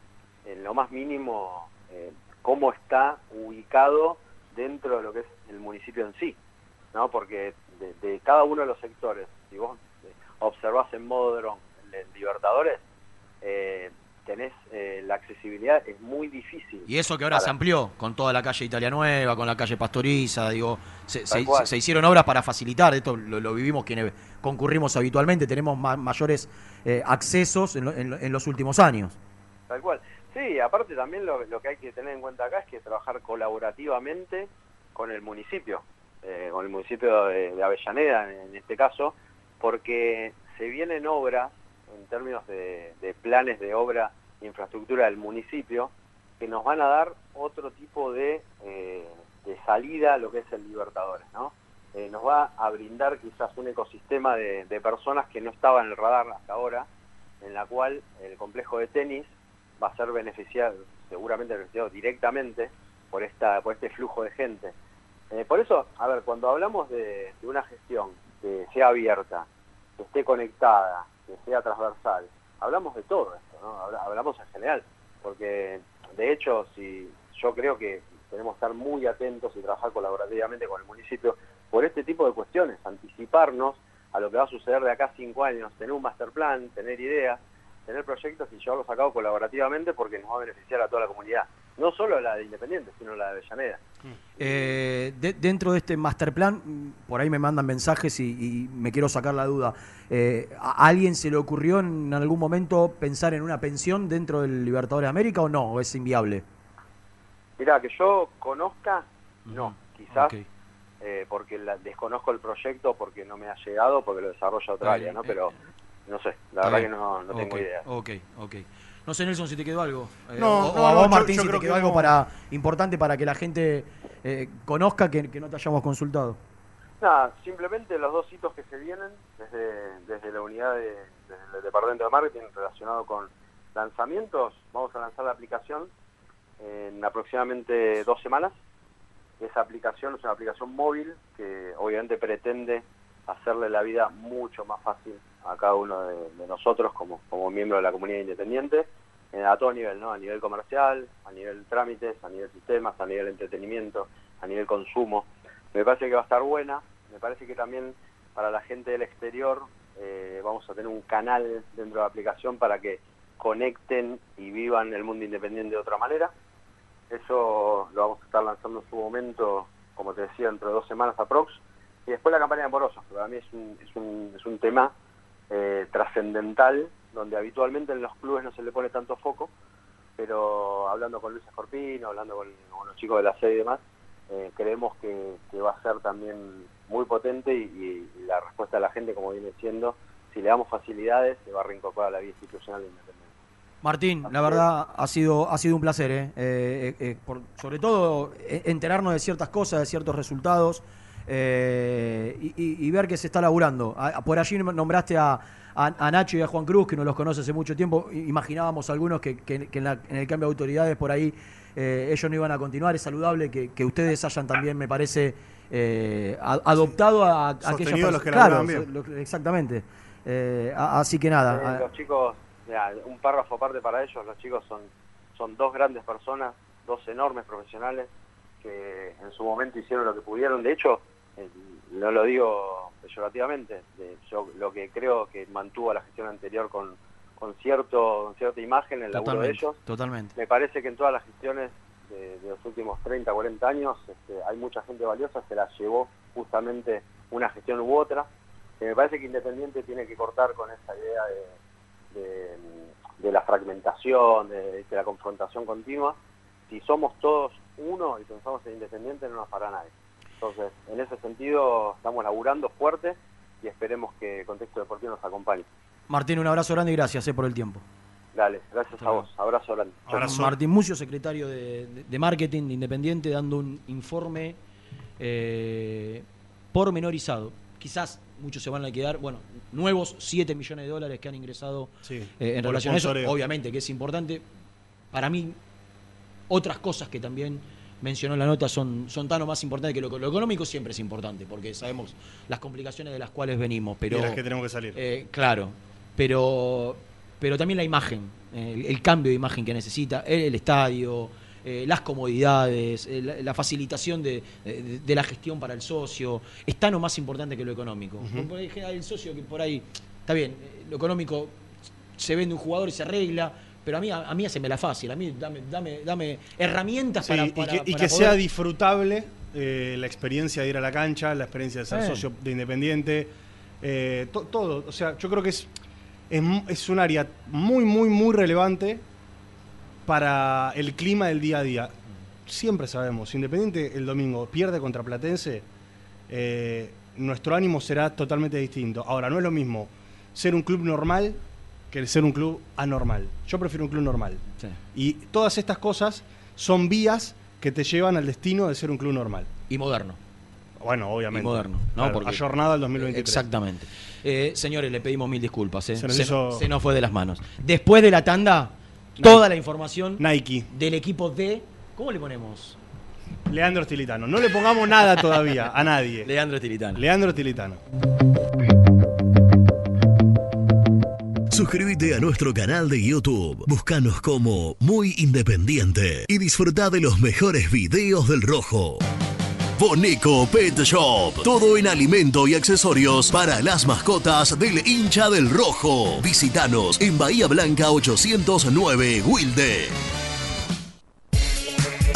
en lo más mínimo eh, cómo está ubicado dentro de lo que es el municipio en sí, ¿no? Porque de, de cada uno de los sectores, si vos eh, observás en modo dron, en Libertadores, eh, tenés eh, la accesibilidad, es muy difícil. Y eso que ahora para- se amplió con toda la calle Italia Nueva, con la calle Pastoriza, digo, se, se- hicieron obras para facilitar, esto lo, lo vivimos quienes concurrimos habitualmente, tenemos ma- mayores eh, accesos en, lo- en en los últimos años. Tal cual. Sí, aparte también lo, lo que hay que tener en cuenta acá es que trabajar colaborativamente con el municipio, eh, con el municipio de, de Avellaneda en, en este caso, porque se vienen obras en términos de, planes de obra e infraestructura del municipio que nos van a dar otro tipo de, eh, de salida a lo que es el Libertadores, ¿no? Eh, nos va a brindar quizás un ecosistema de, personas que no estaban en el radar hasta ahora, en la cual el complejo de tenis va a ser beneficiado, seguramente beneficiado directamente por esta por este flujo de gente. Eh, por eso, a ver, cuando hablamos de una gestión que sea abierta, que esté conectada, sea transversal, hablamos de todo esto, Hablamos en general, porque de hecho, si yo creo que tenemos que estar muy atentos y trabajar colaborativamente con el municipio por este tipo de cuestiones, anticiparnos a lo que va a suceder de acá a cinco años, tener un master plan, tener ideas, tener proyectos y llevarlos a cabo colaborativamente porque nos va a beneficiar a toda la comunidad, no solo la de Independiente, sino la de Avellaneda. Eh, de- dentro de este master plan, mm, por ahí me mandan mensajes y, y me quiero sacar la duda. Eh, ¿A alguien se le ocurrió en algún momento pensar en una pensión dentro del Libertadores de América o no? ¿O es inviable? Mira, que yo conozca, no, quizás eh, porque la- desconozco el proyecto, porque no me ha llegado, porque lo desarrolla otra área, ¿no? eh, Pero no sé, la verdad que no, no tengo idea. Ok, ok. No sé, Nelson, si te quedó algo. Eh, No, o, o no, a vos, Martín, yo si te quedó que algo no. para importante para que la gente eh, conozca que, que no te hayamos consultado. Nada, simplemente los dos hitos que se vienen desde, desde la unidad de, desde el departamento de marketing relacionado con lanzamientos, vamos a lanzar la aplicación en aproximadamente dos semanas. Esa aplicación es una aplicación móvil que obviamente pretende hacerle la vida mucho más fácil a cada uno de, nosotros como, como miembro de la comunidad independiente, eh, a todo nivel, ¿no? A nivel comercial, a nivel trámites, a nivel sistemas, a nivel entretenimiento, a nivel consumo. Me parece que va a estar buena, me parece que también para la gente del exterior eh, vamos a tener un canal dentro de la aplicación para que conecten y vivan el mundo independiente de otra manera. Eso lo vamos a estar lanzando en su momento, como te decía, dentro de dos semanas aprox. Y después la campaña de Morosos, que para mí es un, es un, es un tema eh, trascendental, donde habitualmente en los clubes no se le pone tanto foco, pero hablando con Luis Escorpino, hablando con, con los chicos de la sede y demás, eh, creemos que, que va a ser también muy potente y, y la respuesta de la gente, como viene siendo, si le damos facilidades, se va a reincorporar a la vida institucional independiente. Martín, la verdad ha sido ha sido un placer, ¿eh? Eh, eh, por- sobre todo eh, enterarnos de ciertas cosas, de ciertos resultados eh, y, y- y ver que se está laburando. A- por allí nombraste a, a- a Nacho y a Juan Cruz, que nos los conoce hace mucho tiempo. I- Imaginábamos algunos que, que- que en, la- en el cambio de autoridades por ahí eh, ellos no iban a continuar. Es saludable que, que ustedes hayan también, me parece, eh, a- adoptado a, a aquellas Sostenido a los que Claro, bien. lo- exactamente. Eh, a- así que nada. Eh, a- los chicos, mirá, un párrafo aparte para ellos, los chicos son, son dos grandes personas, dos enormes profesionales que en su momento hicieron lo que pudieron. De hecho, no lo digo peyorativamente, de- yo lo que creo que mantuvo a la gestión anterior con, con cierto con cierta imagen el laburo de totalmente, ellos. totalmente. Me parece que en todas las gestiones de, de los últimos 30, 40 años este, hay mucha gente valiosa, se la llevó justamente una gestión u otra. que me parece que Independiente tiene que cortar con esa idea de, de- de la fragmentación, de, de la confrontación continua. Si somos todos uno y pensamos en Independiente, no nos para nadie. Entonces, en ese sentido, estamos laburando fuerte y esperemos que Contexto Deportivo nos acompañe. Martín, un abrazo grande y gracias eh, por el tiempo. Dale, gracias a vos. Abrazo grande. Chau. Martín Mucio, secretario de, de- de marketing de Independiente, dando un informe eh, pormenorizado. Quizás muchos se van a quedar, bueno, nuevos 7 millones de dólares que han ingresado Sí, eh, en relación a eso. Obviamente que es importante. Para mí, otras cosas que también mencionó en la nota son, son tan o más importantes que lo, lo económico siempre es importante, porque sabemos las complicaciones de las cuales venimos. Pero, de las que tenemos que salir. eh, claro, pero, pero también la imagen, el, el cambio de imagen que necesita, el, el estadio, eh, las comodidades, eh, la, la facilitación de, de- de la gestión para el socio, es tan o más importante que lo económico. Ujú. Por ahí hay el socio que por ahí, está bien, lo económico se vende un jugador y se arregla, pero a mí, a, mí haceme la fácil, a mí dame, dame, dame herramientas Sí, para, y para- y que poder- sea disfrutable eh, la experiencia de ir a la cancha, la experiencia de ser Eh. socio de Independiente, eh, to- todo. O sea, yo creo que es, es, es un área muy, muy, muy relevante para el clima del día a día. Siempre sabemos, Independiente el domingo pierde contra Platense, eh, nuestro ánimo será totalmente distinto. Ahora, no es lo mismo ser un club normal que ser un club anormal. Yo prefiero un club normal. Y todas estas cosas son vías que te llevan al destino de ser un club normal. Y moderno. Bueno, obviamente. Y moderno, ¿no? Claro, Porque- ayornado al 2023. Exactamente. Eh, señores, le pedimos mil disculpas. ¿eh? Se nos se, hizo- se nos fue de las manos. Después de la tanda, toda la información Nike. del equipo de. ¿Cómo le ponemos? Leandro Stilitano. No le pongamos nada todavía a nadie. (laughs) Leandro Stilitano. Leandro Stilitano. Suscríbete a nuestro canal de YouTube. Búscanos como Muy Independiente y disfruta de los mejores videos del Rojo. Boneco Pet Shop. Todo en alimento y accesorios para las mascotas del hincha del Rojo. Visítanos en Bahía Blanca 809 Wilde.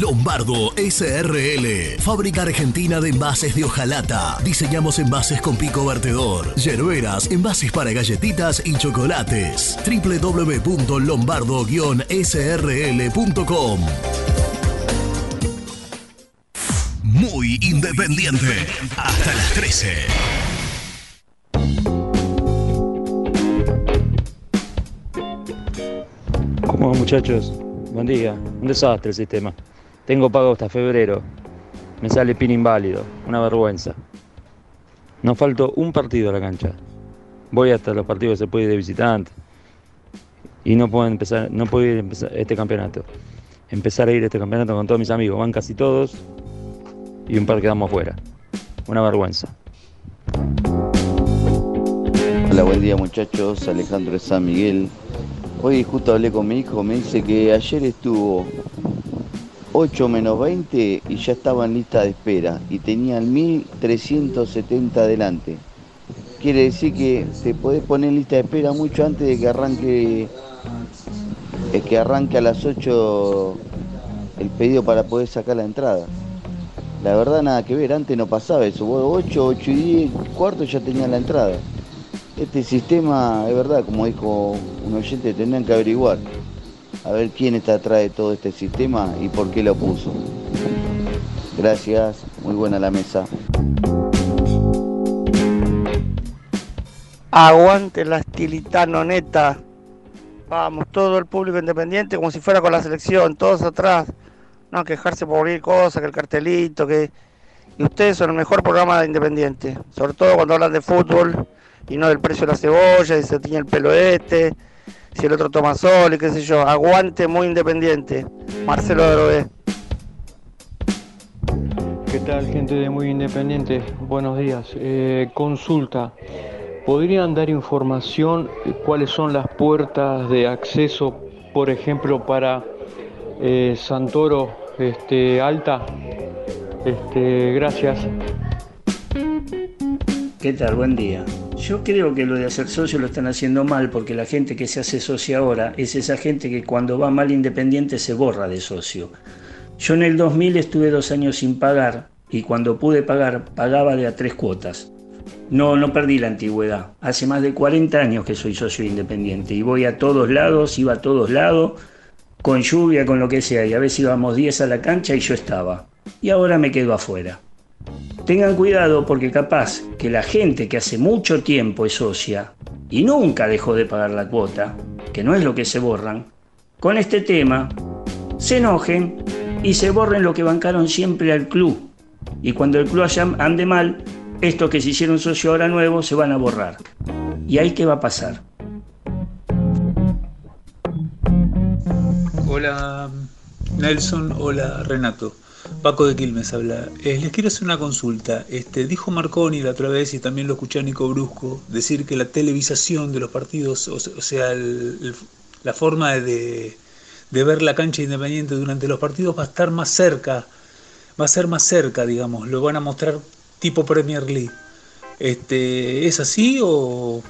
Lombardo SRL, fábrica argentina de envases de hojalata. Diseñamos envases con pico vertedor, yerberas, envases para galletitas y chocolates. www.lombardo-srl.com Muy independiente. Hasta las 13. ¿Cómo muchachos? Buen día. Un desastre el sistema. Tengo pago hasta febrero. Me sale pin inválido. Una vergüenza. Nos faltó un partido a la cancha. Voy hasta los partidos que se puede ir de visitante. Y no puedo empezar, no puedo ir a empezar este campeonato. Empezar a ir a este campeonato con todos mis amigos. Van casi todos. Y un par quedamos fuera. Una vergüenza. Hola, buen día muchachos. Alejandro de San Miguel. Hoy justo hablé con mi hijo, me dice que ayer estuvo 8 menos 20 y ya estaba en lista de espera y tenían 1370 adelante. Quiere decir que te podés poner en lista de espera mucho antes de que arranque es que arranque a las 8 el pedido para poder sacar la entrada. La verdad nada que ver, antes no pasaba eso. Vos 8, 8 y 10, cuarto ya tenían la entrada. Este sistema, es verdad, como dijo un oyente, tendrían que averiguar. A ver quién está atrás de todo este sistema y por qué lo puso. Gracias, muy buena la mesa. Aguante la estilitano neta. Vamos, todo el público independiente como si fuera con la selección, todos atrás. No quejarse por cualquier cosa, que el cartelito, que... Y ustedes son el mejor programa de Independiente, sobre todo cuando hablan de fútbol y no del precio de la cebolla, si se tiñe el pelo este, si el otro toma sol y qué sé yo. Aguante muy Independiente. Marcelo Drogué. ¿Qué tal gente de Muy Independiente? Buenos días. Eh, consulta. ¿Podrían dar información de cuáles son las puertas de acceso, por ejemplo, para eh, Santoro este, Alta? Este, gracias. ¿Qué tal? Buen día. Yo creo que lo de hacer socio lo están haciendo mal porque la gente que se hace socio ahora es esa gente que cuando va mal independiente se borra de socio. Yo en el 2000 estuve dos años sin pagar y cuando pude pagar pagaba de a tres cuotas. No, no perdí la antigüedad. Hace más de 40 años que soy socio independiente y voy a todos lados, iba a todos lados, con lluvia, con lo que sea, y a veces íbamos 10 a la cancha y yo estaba. Y ahora me quedo afuera. Tengan cuidado porque capaz que la gente que hace mucho tiempo es socia y nunca dejó de pagar la cuota, que no es lo que se borran, con este tema se enojen y se borren lo que bancaron siempre al club. Y cuando el club ande mal, estos que se hicieron socio ahora nuevo se van a borrar. ¿Y ahí qué va a pasar? Hola Nelson, hola Renato. Paco de Quilmes habla. Eh, les quiero hacer una consulta. Este, dijo Marconi la otra vez y también lo escuché a Nico Brusco decir que la televisación de los partidos, o, sea, la forma de, de ver la cancha independiente durante los partidos va a estar más cerca, va a ser más cerca, digamos, lo van a mostrar tipo Premier League. Este, ¿Es así o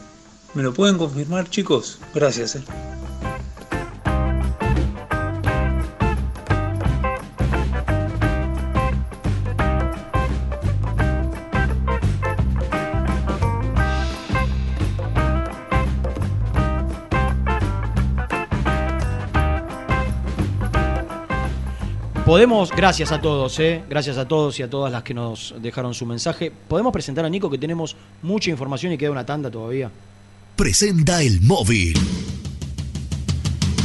me lo pueden confirmar, chicos? Gracias. eh. Podemos, gracias a todos, ¿eh? gracias a todos y a todas las que nos dejaron su mensaje. Podemos presentar a Nico que tenemos mucha información y queda una tanda todavía. Presenta el móvil.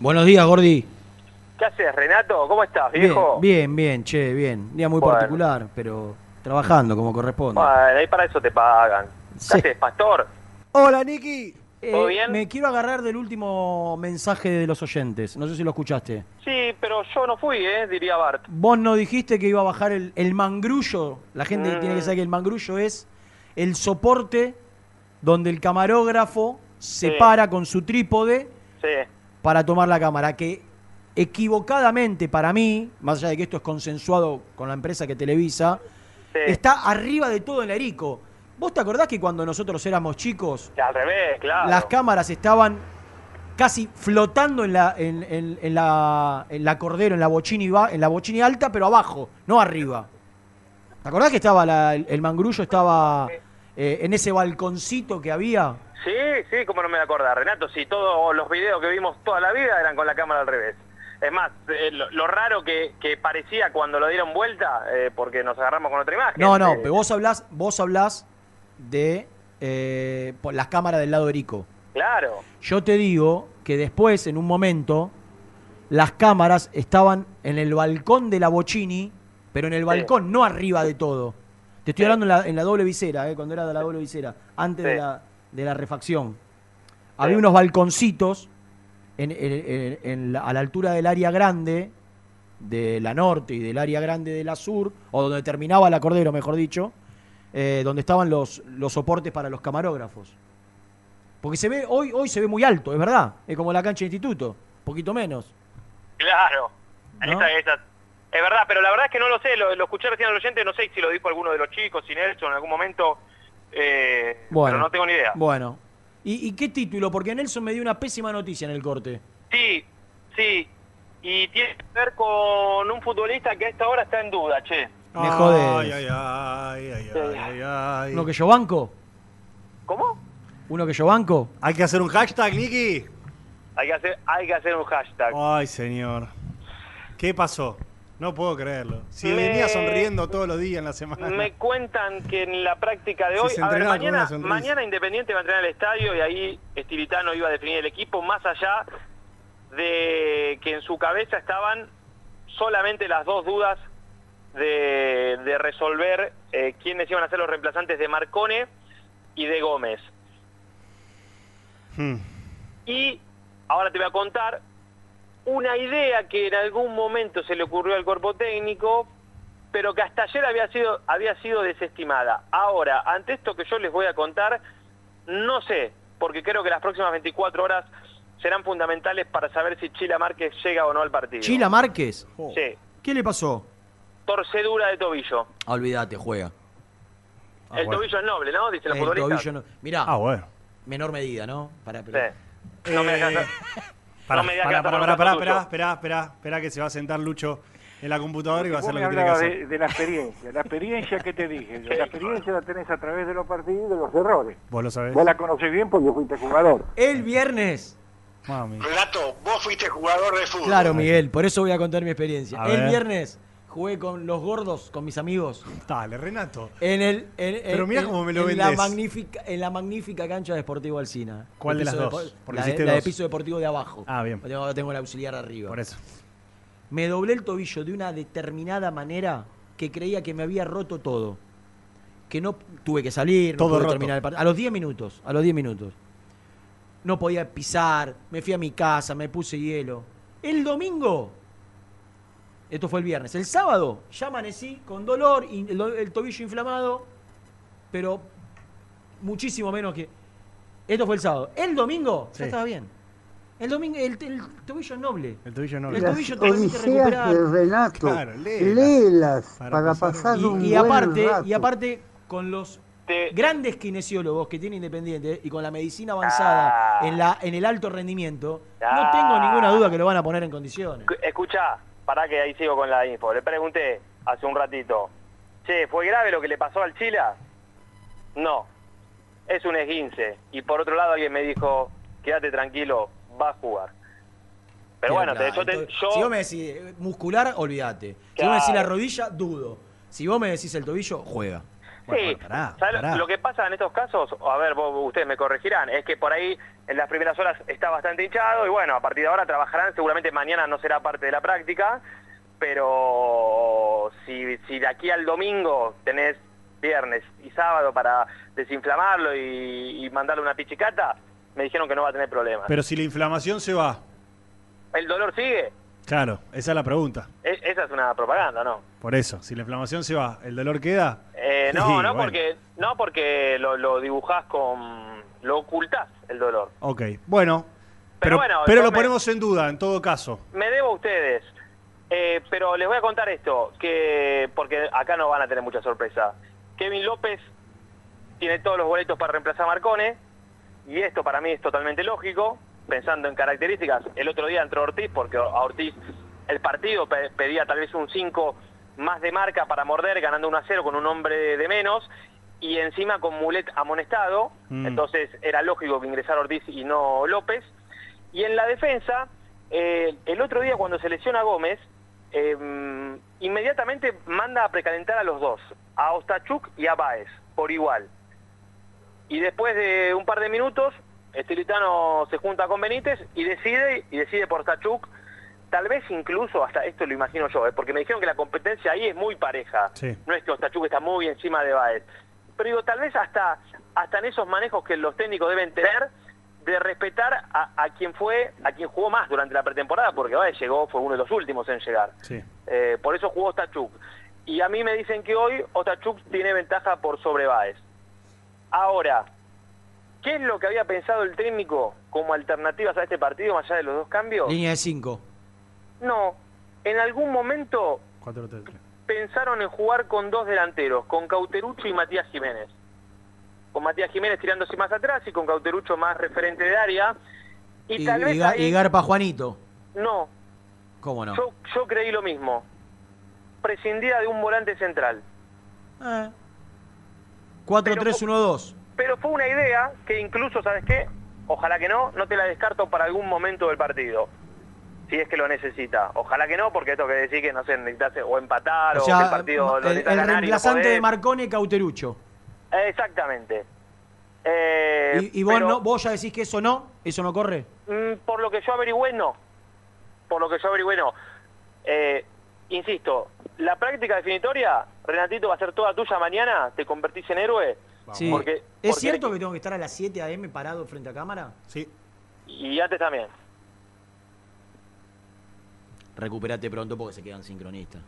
Buenos días, Gordi. ¿Qué haces, Renato? ¿Cómo estás, viejo? bien, bien, che, bien. Día muy Bueno. particular, pero trabajando como corresponde. Bueno, ahí para eso te pagan. ¿Qué haces, pastor? Hola, Niki. ¿Todo bien? Me quiero agarrar del último mensaje de los oyentes. No sé si lo escuchaste. Sí, pero yo no fui, ¿eh? Diría Bart. Vos no dijiste que iba a bajar el, el mangrullo. La gente Mm. tiene que saber que el mangrullo es el soporte donde el camarógrafo se Sí. para con su trípode Sí. para tomar la cámara. Que equivocadamente para mí, más allá de que esto es consensuado con la empresa que televisa, Sí. está arriba de todo el erico. ¿Vos te acordás que cuando nosotros éramos chicos, Al revés, claro. las cámaras estaban casi flotando en la, en, en- en la, en la cordero, en la bochini, en la bochini alta, pero abajo, no arriba. ¿Te acordás que estaba la- el, el mangrullo estaba eh, en ese balconcito que había? Sí, sí, cómo no me voy a acordar, Renato. Sí, todos los videos que vimos toda la vida eran con la cámara al revés. Es más, eh, lo, lo raro que, que parecía cuando lo dieron vuelta, eh, porque nos agarramos con otra imagen. No, no, eh, pero vos hablás, vos hablás de eh, las cámaras del lado erico. Claro. Yo te digo que después, en un momento, las cámaras estaban en el balcón de la Bochini, pero en el balcón, no arriba de todo. Te estoy hablando en la, en la doble visera, eh, cuando era de la doble visera, antes de, la, de la refacción. Había unos balconcitos en- en- en- en la- a la altura del área grande de la norte y del área grande de la sur, o donde terminaba la Cordero, mejor dicho, eh, donde estaban los, los soportes para los camarógrafos. Porque se ve, hoy, hoy se ve muy alto, es verdad. Es como la cancha de instituto, poquito menos. Claro. ¿No? Esa- esa- es verdad, pero la verdad es que no lo sé, lo, lo escuché recién al oyente, no sé si lo dijo alguno de los chicos, si Nelson en algún momento, eh, Bueno, pero no tengo ni idea. Bueno. ¿Y, y qué título? Porque Nelson me dio una pésima noticia en el corte. Sí, sí, y tiene que ver con un futbolista que a esta hora está en duda, che. Me jodés. Ay, ay, ay, ay, ay, ay, ay. ¿Uno que yo banco? ¿Cómo? ¿Uno que yo banco? Hay que hacer un hashtag, Niki. Hay que hacer, hay que hacer un hashtag. Ay, señor. ¿Qué pasó? No puedo creerlo. Si Me- venía sonriendo todos los días en la semana. Me cuentan que en la práctica de hoy, a ver, mañana, Independiente va a entrenar el estadio y ahí Estilitano iba a definir el equipo, más allá de que en su cabeza estaban solamente las dos dudas de, de resolver eh, quiénes iban a ser los reemplazantes de Marcone y de Gómez. Hmm. Y ahora te voy a contar una idea que en algún momento se le ocurrió al cuerpo técnico, pero que hasta ayer había sido, había sido desestimada. Ahora, ante esto que yo les voy a contar, no sé, porque creo que las próximas 24 horas serán fundamentales para saber si Chila Márquez llega o no al partido. ¿Chila Márquez? Sí, ¿Qué le pasó? torcedura de tobillo. Ah, olvídate, juega. Ah, el bueno. tobillo es noble, ¿no? Dicen los El futbolistas. tobillo no- Mirá, Ah, bueno. menor medida, ¿no? Para, Sí. No me dejas- (laughs) Pará, digas pará, pará, pará, pará, espera, espera, espera que se va a sentar Lucho en la computadora y va a hacer lo que tiene que hacer. de, de la experiencia. La experiencia que te dije, yo, la experiencia la tenés a través de los partidos y de los errores. Vos lo sabés. Vos la conocés bien porque fuiste jugador. El viernes. Mami. Renato, vos fuiste jugador de fútbol. Claro, Miguel, por eso voy a contar mi experiencia. A el ver. viernes jugué con los gordos, con mis amigos. Dale, Renato. En el, en, Pero mirá en- cómo me lo en la magnífica En la magnífica cancha de Sportivo Alcina. ¿Cuál de las dos? la, de- la de dos. piso deportivo de abajo. Ah, bien. Tengo, tengo el auxiliar arriba. Por eso. Me doblé el tobillo de una determinada manera que creía que me había roto todo. Que no tuve que salir, no pude roto. terminar el partido. A los 10 minutos, a los 10 minutos. No podía pisar, me fui a mi casa, me puse hielo. El domingo, esto fue el viernes, el sábado ya amanecí con dolor, y el, el tobillo inflamado, pero muchísimo menos que... Esto fue el sábado. El domingo, Sí. ya estaba bien. El domingo, el, el tobillo es noble. El tobillo no. El tobillo te permite recuperar. de Renato, Claro, léelas. léelas Para para, pasar un y buen aparte, rato. y aparte, con los grandes kinesiólogos que tiene Independiente y con la medicina avanzada Ah. en, la, en el alto rendimiento, no tengo ninguna duda que lo van a poner en condiciones. Escucha, para que ahí sigo con la info. Le pregunté hace un ratito, che, ¿fue grave lo que le pasó al Chila? No, es un esguince. Y por otro lado alguien me dijo, quédate tranquilo, va a jugar. Pero bueno, te- yo, te- entonces, yo- Si vos me decís eh, muscular, olvídate. Si vos me decís la rodilla, dudo. Si vos me decís el tobillo, juega. Sí, pará, ¿sabes pará. lo que pasa en estos casos? A ver, vos- ustedes me corregirán, es que por ahí en las primeras horas está bastante hinchado y bueno, a partir de ahora trabajarán, seguramente mañana no será parte de la práctica, pero si, si de aquí al domingo tenés viernes y sábado para desinflamarlo y, y mandarle una pichicata, me dijeron que no va a tener problemas. Pero si la inflamación se va. ¿El dolor sigue? Claro, esa es la pregunta. E- esa es una propaganda, ¿no? Por eso, si la inflamación se va, ¿el dolor queda? Eh, no, (laughs) Sí, no bueno. porque no porque lo, lo dibujás con... lo ocultás el dolor. Ok, bueno. Pero Pero, bueno, pero lo me- ponemos en duda, en todo caso. Me debo a ustedes, Eh, pero les voy a contar esto, que porque acá no van a tener mucha sorpresa. Kevin López tiene todos los boletos para reemplazar a Marcone, y esto para mí es totalmente lógico, pensando en características. El otro día entró Ortiz, porque a Ortiz el partido pe- pedía tal vez un 5 más de marca para morder, ganando 1 a 0 con un hombre de menos, y encima con Mulet amonestado, Mm. entonces era lógico que ingresara Ortiz y no López. Y en la defensa, eh, el otro día cuando se lesiona Gómez, eh, inmediatamente manda a precalentar a los dos, a Ostachuk y a Baez, por igual. Y después de un par de minutos, Estilitano se junta con Benítez y decide, y decide por Ostachuk, tal vez incluso, hasta esto lo imagino yo, eh, porque me dijeron que la competencia ahí es muy pareja. Sí. No es que Ostachuk está muy encima de Baez. pero digo, tal vez hasta, hasta en esos manejos que los técnicos deben tener, de respetar a, a quien fue, a quien jugó más durante la pretemporada, porque Baez llegó, fue uno de los últimos en llegar. Sí. Eh, por eso jugó Ostachuk. Y a mí me dicen que hoy Ostachuk tiene ventaja por sobre Baez. Ahora, ¿qué es lo que había pensado el técnico como alternativas a este partido, más allá de los dos cambios? Línea de 5. No, en algún momento 4-3-3. pensaron en jugar con dos delanteros, con Cauterucho y Matías Jiménez. Con Matías Jiménez tirándose más atrás y con Cauterucho más referente de área. Y, Y, tal vez y ahí- y Garpa Juanito. No, ¿Cómo no? yo, yo creí lo mismo. Prescindía de un volante central. Eh. 4-3-1-2. Pero fue una idea que incluso, ¿sabes qué? Ojalá que no, no te la descarto para algún momento del partido. Si es que lo necesita. Ojalá que no, porque esto que decir que no sé, necesitas o empatar o, O que el partido lo el, necesitas el ganar y no reemplazante de Marcone, Cauterucho. Exactamente. Eh, y y vos, pero, no, vos ya decís que eso no, eso no corre. mm, por lo que yo averigüé, no. Por lo que yo averigüé, no. Eh, insisto, la práctica definitoria, Renatito, va a ser toda tuya mañana, te convertís en héroe. Sí. Porque, ¿Es porque- cierto que tengo que estar a las 7 a.m. parado frente a cámara? Sí. Y antes también. Recuperate pronto porque se quedan sincronistas.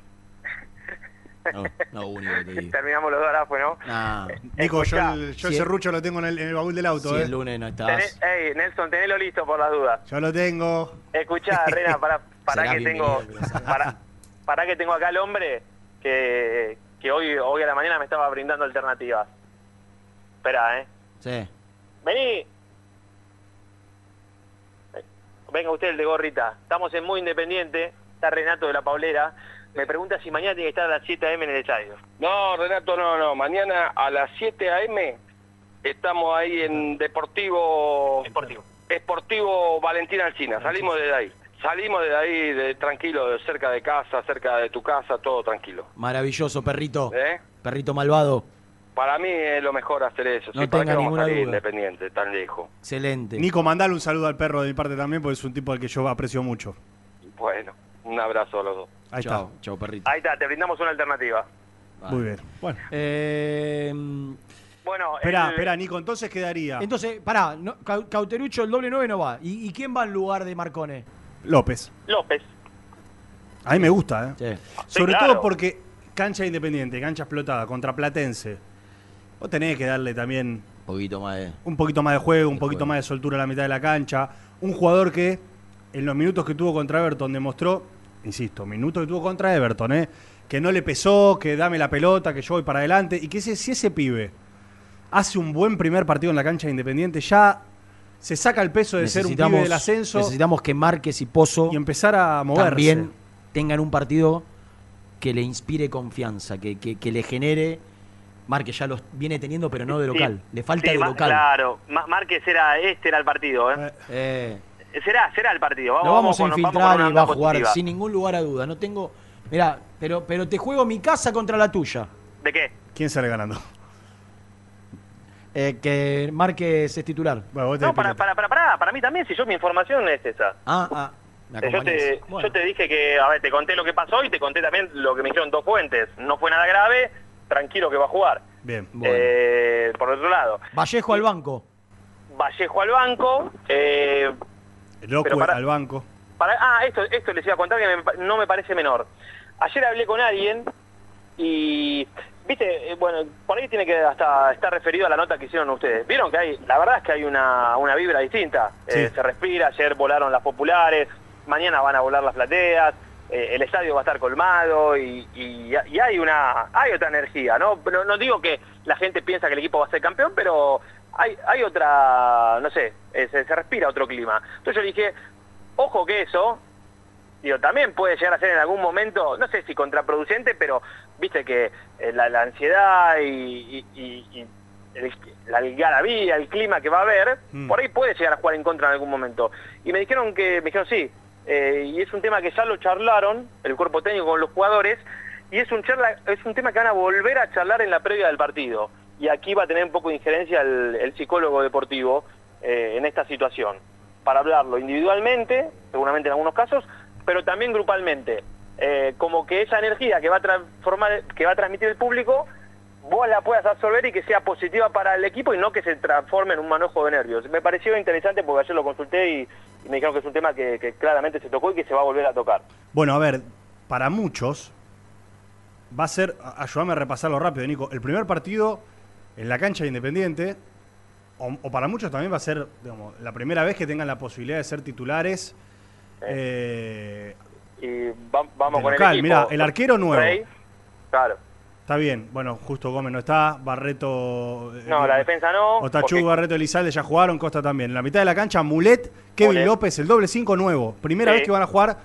No, no, único que te digo. Terminamos los dos ahora, pues, ¿no? Nah. Nico, yo, el, yo si ese el- rucho lo tengo en el, en el baúl del auto, Si ¿eh? el lunes no estás. Tenés- ey, Nelson, tenelo listo por las dudas. Yo lo tengo. Escuchá, Rena, (laughs) para, para que tengo, para que tengo acá al hombre que, que hoy, hoy a la mañana me estaba brindando alternativas. Espera, eh. Sí. Vení. Venga usted, el de gorrita. Estamos en Muy Independiente. Está Renato de la Paulera. Me pregunta si mañana tiene que estar a las 7 a.m. en el estadio. No, Renato, no, no. Mañana a las 7 a.m. estamos ahí en Deportivo... Deportivo. Esportivo Valentín Alcina. Salimos de ahí. Salimos de ahí de, tranquilo, de cerca de casa, cerca de tu casa, todo tranquilo. Maravilloso, perrito. ¿Eh? Perrito malvado. Para mí es lo mejor hacer eso. No sí, ¿para tenga qué vamos a ninguna duda. independiente, tan lejos? Excelente. Nico, mandale un saludo al perro de mi parte también, porque es un tipo al que yo aprecio mucho. Bueno, un abrazo a los dos. Ahí Chao, chao, perrito. Ahí está, te brindamos una alternativa. está. Muy bien. Bueno. Eh, Bueno, Espera, el- espera, Nico, entonces quedaría entonces, pará, no, Cau- Cauterucho, el doble 9 no va. ¿Y, y quién va en lugar de Marcone? López. López. A mí me gusta, ¿eh? Sí. Sobre claro. todo porque cancha independiente, cancha explotada, contra Platense. Vos tenés que darle también Un poquito más de. un poquito más de juego, un poquito más de soltura a la mitad de la cancha. Un jugador que en los minutos que tuvo contra Everton demostró, insisto, minutos que tuvo contra Everton, ¿eh? que no le pesó, que dame la pelota, que yo voy para adelante. Y que ese- si ese pibe hace un buen primer partido en la cancha de Independiente, ya se saca el peso de ser un pibe del ascenso necesitamos que Márquez y Pozo y empezar a moverse. también tengan un partido que le inspire confianza, que, que- que le genere. Márquez ya los viene teniendo, pero no de local. Le falta Sí, de local. Claro, Márquez era, este era el partido, ¿eh? Eh, Será, será el partido. Vamos, lo vamos, a infiltrar y va a jugar positiva. sin ningún lugar a duda. No tengo. Mirá, pero, pero te juego mi casa contra la tuya. ¿De qué? ¿Quién sale ganando? (laughs) Eh, que Márquez es titular. No, para, para, para, para, para mí también, si yo mi información es esa. Ah, ah. Yo te, Bueno. yo te dije que, a ver, te conté lo que pasó y te conté también lo que me dijeron dos fuentes. No fue nada grave, tranquilo que va a jugar. Bien. Eh, por otro lado, Vallejo al banco. Vallejo al banco. Eh, Loco para- al banco. para, ah, esto, esto les iba a contar que me no me parece menor. Ayer hablé con alguien y, viste, eh, bueno, por ahí tiene que hasta estar referido a la nota que hicieron ustedes. Vieron que hay, la verdad es que hay una, una vibra distinta. Eh, se respira, ayer volaron las populares, mañana van a volar las plateas, eh, el estadio va a estar colmado y, y- y hay una, hay otra energía, ¿no? No digo que la gente piensa que el equipo va a ser campeón, pero hay, hay otra, no sé, eh, se, se respira otro clima. Entonces yo dije, ojo que eso, digo, también puede llegar a ser en algún momento, no sé si contraproducente, pero viste que eh, la, la ansiedad y el, la algarabía, el clima que va a haber, Mm. por ahí puede llegar a jugar en contra en algún momento. Y me dijeron que, me dijeron sí, eh, y es un tema que ya lo charlaron, el cuerpo técnico con los jugadores, y es un, charla, es un tema que van a volver a charlar en la previa del partido. Y aquí va a tener un poco de injerencia el, psicólogo deportivo eh, en esta situación, para hablarlo individualmente, seguramente en algunos casos, pero también grupalmente. Eh, como que esa energía que va a transformar, que va a transmitir el público vos la puedas absorber y que sea positiva para el equipo y no que se transforme en un manojo de nervios. Me pareció interesante porque ayer lo consulté y, y me dijeron que es un tema que, que claramente se tocó y que se va a volver a tocar. Bueno, a ver, para muchos va a ser, ayúdame a repasarlo rápido, Nico. El primer partido en la cancha de Independiente, o, o para muchos también va a ser, digamos, la primera vez que tengan la posibilidad de ser titulares. eh, Y va- vamos con local, el equipo. mirá, el arquero nuevo. Rey, claro. Está bien, bueno, justo Gómez no está, Barreto. eh, No, la defensa no. Otachú, porque- Barreto, Elizalde ya jugaron, Costa también. En la mitad de la cancha, Mulet, Kevin Mulet. López, el doble 5 nuevo. Primera Sí. vez que van a jugar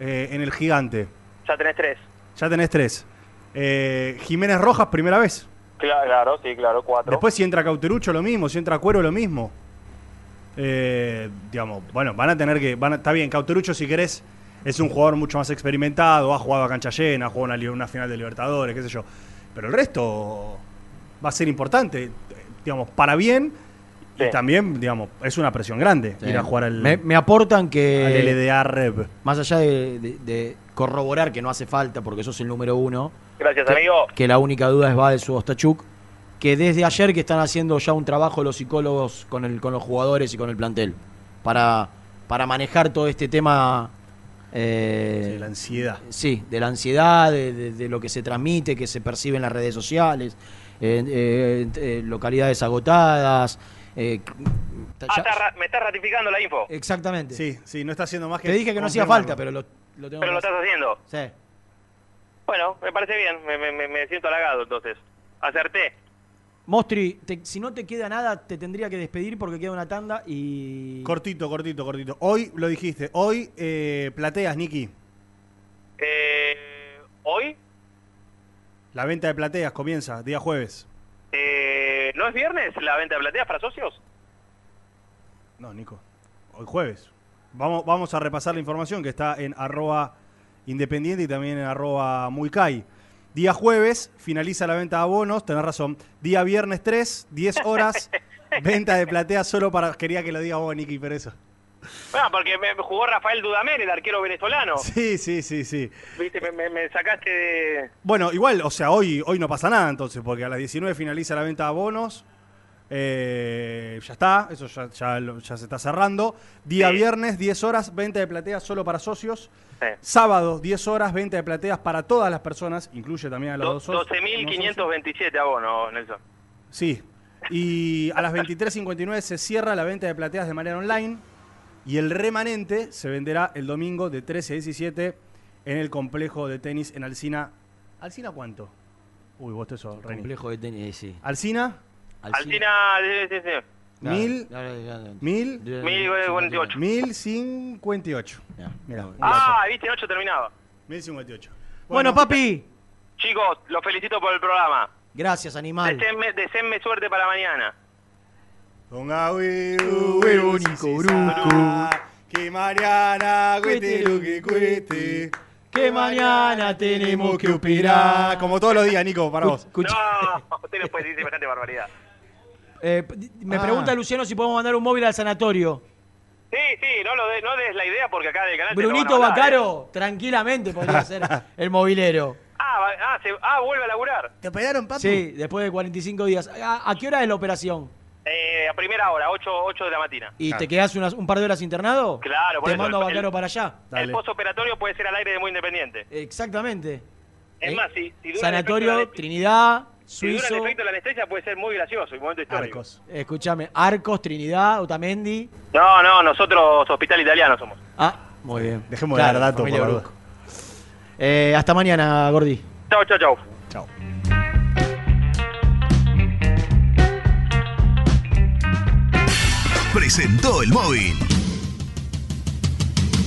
eh, en el gigante. Ya tenés tres. Ya tenés tres. Eh, Jiménez Rojas, primera vez. Claro, claro, sí, claro, cuatro. Después si entra Cauterucho, lo mismo. Si entra Cuero, lo mismo. Eh, digamos, bueno, van a tener que... Van a- está bien, Cauterucho, si querés, es un jugador mucho más experimentado. Ha jugado a cancha llena, ha jugado una, una final de Libertadores, qué sé yo. Pero el resto va a ser importante, digamos, para bien. Y también, digamos, es una presión grande Sí. ir a jugar al, me, me aportan que. al LDA Rev. Más allá de, de- de corroborar que no hace falta porque sos el número uno. Gracias, que, amigo. Que la única duda es Baez o Ostachuk. Que desde ayer que están haciendo ya un trabajo los psicólogos con, el, con los jugadores y con el plantel. Para, para manejar todo este tema. De la ansiedad. Sí, de la ansiedad, de, de- de lo que se transmite, que se percibe en las redes sociales, en- eh, eh, localidades agotadas. eh, Ah, está me estás ratificando la info. Exactamente. Sí, sí, no está haciendo más que. Te dije que no hacía falta, pero lo, lo tengo Pero lo estás haciendo. Sí. Bueno, me parece bien. Me, me- me- me siento halagado entonces. Acerté. Mostri, te- si no te queda nada, te tendría que despedir porque queda una tanda y. Cortito, cortito, cortito. Hoy lo dijiste. Hoy eh, plateas, Niki. Eh, Hoy, La venta de plateas comienza día jueves. eh, ¿no es viernes la venta de plateas para socios? No, Nico. Hoy jueves. Vamos, vamos a repasar la información que está en arroba independiente y también en arroba muicay. Día jueves finaliza la venta de abonos, tenés razón. Día viernes 3, 10 horas, (laughs) venta de plateas solo para... Quería que lo diga vos, Niki, pero eso. Bueno, porque me me jugó Rafael Dudamel, el arquero venezolano. Sí, sí, sí, sí. Viste, me, me- me sacaste de... Bueno, igual, o sea, hoy, hoy no pasa nada entonces, porque a las 19 finaliza la venta de abonos. Eh, ya está, eso ya, ya, lo- ya se está cerrando. Día viernes, 10 horas, venta de plateas solo para socios. Sábado, 10 horas, venta de plateas para todas las personas, incluye también a los Do- dos socios. 12.527 abonos, Nelson. Sí. Y a las 23.59 se cierra la venta de plateas de manera online. Y el remanente se venderá el domingo de 13 a 17 en el complejo de tenis en Alcina. ¿Alcina cuánto? Uy, vos te sos, Reni. Complejo de tenis, sí. ¿Alcina? Alcina, sí, sí, sí. Mil. Mil. Mil ocho. Mil cincuenta y ocho. Ah, viste, en 8 terminaba. Mil cincuenta y ocho. Bueno, papi. Chicos, los felicito por el programa. Gracias, animal. Deseenme, deseenme suerte para mañana. Ponga huevo, Nico Bruco. Que mañana cuete lo que cueste. Que mañana tenemos que operar. Como todos los días, Nico, para vos. No, usted no puede decir semejante barbaridad. Eh, me Ah. pregunta Luciano si podemos mandar un móvil al sanatorio. Sí, sí, no, lo de- no des la idea porque acá del canal Brunito hablar, ¿eh? Bacaro, tranquilamente podría (laughs) ser el movilero. Ah, va- ah, se- ah, vuelve a laburar. ¿Te operaron, papi? Sí, después de 45 días. ¿A, a qué hora es la operación? Eh, a primera hora, 8, 8 de la mañana. ¿Y te quedas unas- un par de horas internado? Claro, por Te eso mando a Bacaro el- para allá. El postoperatorio puede ser al aire de muy independiente. Exactamente. Es ¿Eh? más, si, si Sanatorio, de Trinidad, la- si dura el Suizo. efecto de la anestesia puede ser muy gracioso y momento histórico. Escúchame, Arcos, Trinidad, Otamendi. No, no, nosotros hospital italiano somos. Ah, muy bien. Dejemos de dar datos, por. Eh, hasta mañana, Gordi. Chau, chau, chau. Chau. Presentó el móvil.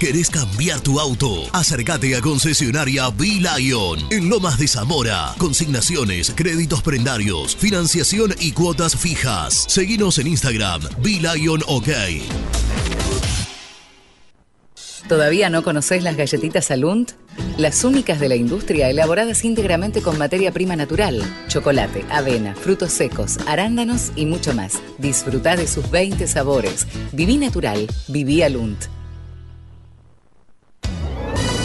¿Querés cambiar tu auto? Acércate a concesionaria B-Lion en Lomas de Zamora. Consignaciones, créditos prendarios, financiación y cuotas fijas. Seguinos en Instagram, B-Lion OK. ¿Todavía no conoces las galletitas Alunt? Las únicas de la industria elaboradas íntegramente con materia prima natural, chocolate, avena, frutos secos, arándanos y mucho más. Disfruta de sus 20 sabores. Viví natural, viví Alunt.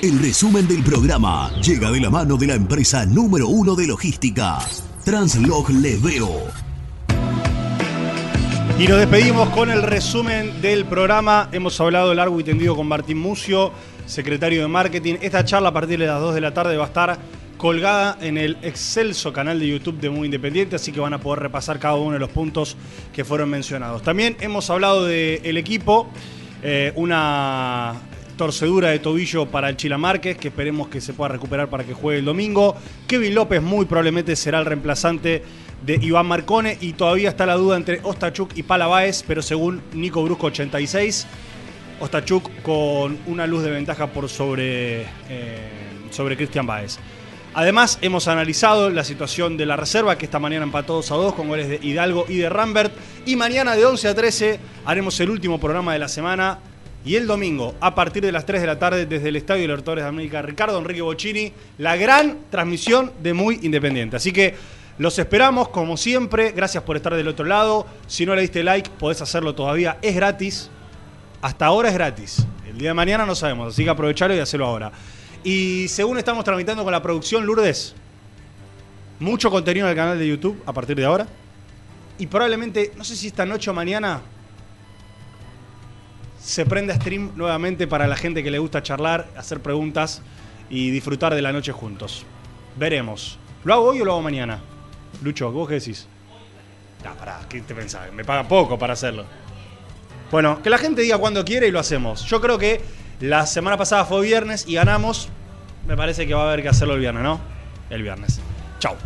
El resumen del programa llega de la mano de la empresa número uno de logística, Translog Leveo. Y nos despedimos con el resumen del programa. Hemos hablado largo y tendido con Martín Mucio, secretario de marketing. Esta charla a partir de las 2 de la tarde va a estar colgada en el excelso canal de YouTube de Muy Independiente, así que van a poder repasar cada uno de los puntos que fueron mencionados. También hemos hablado del equipo, eh, una torcedura de tobillo para el Chila Márquez, que esperemos que se pueda recuperar para que juegue el domingo. Kevin López muy probablemente será el reemplazante de Iván Marcone y todavía está la duda entre Ostachuk y Palabáez, pero según Nico Brusco 86, Ostachuk con una luz de ventaja por sobre, eh, sobre Cristian Báez. Además, hemos analizado la situación de la reserva, que esta mañana empató 2 a 2 con goles de Hidalgo y de Rambert. Y mañana de 11 a 13 haremos el último programa de la semana. Y el domingo, a partir de las 3 de la tarde, desde el Estadio de Libertadores de América, Ricardo Enrique Bocini, la gran transmisión de Muy Independiente. Así que los esperamos, como siempre. Gracias por estar del otro lado. Si no le diste like, podés hacerlo todavía. Es gratis. Hasta ahora es gratis. El día de mañana no sabemos, así que aprovecharlo y hacerlo ahora. Y según estamos tramitando con la producción Lourdes, mucho contenido en el canal de YouTube a partir de ahora. Y probablemente, no sé si esta noche o mañana, se prenda stream nuevamente para la gente que le gusta charlar, hacer preguntas y disfrutar de la noche juntos. Veremos. ¿Lo hago hoy o lo hago mañana? Lucho, ¿vos qué decís? Ah, pará, ¿qué te pensás? Me paga poco para hacerlo. Bueno, que la gente diga cuando quiere y lo hacemos. Yo creo que la semana pasada fue viernes y ganamos. Me parece que va a haber que hacerlo el viernes, ¿no? El viernes. Chau.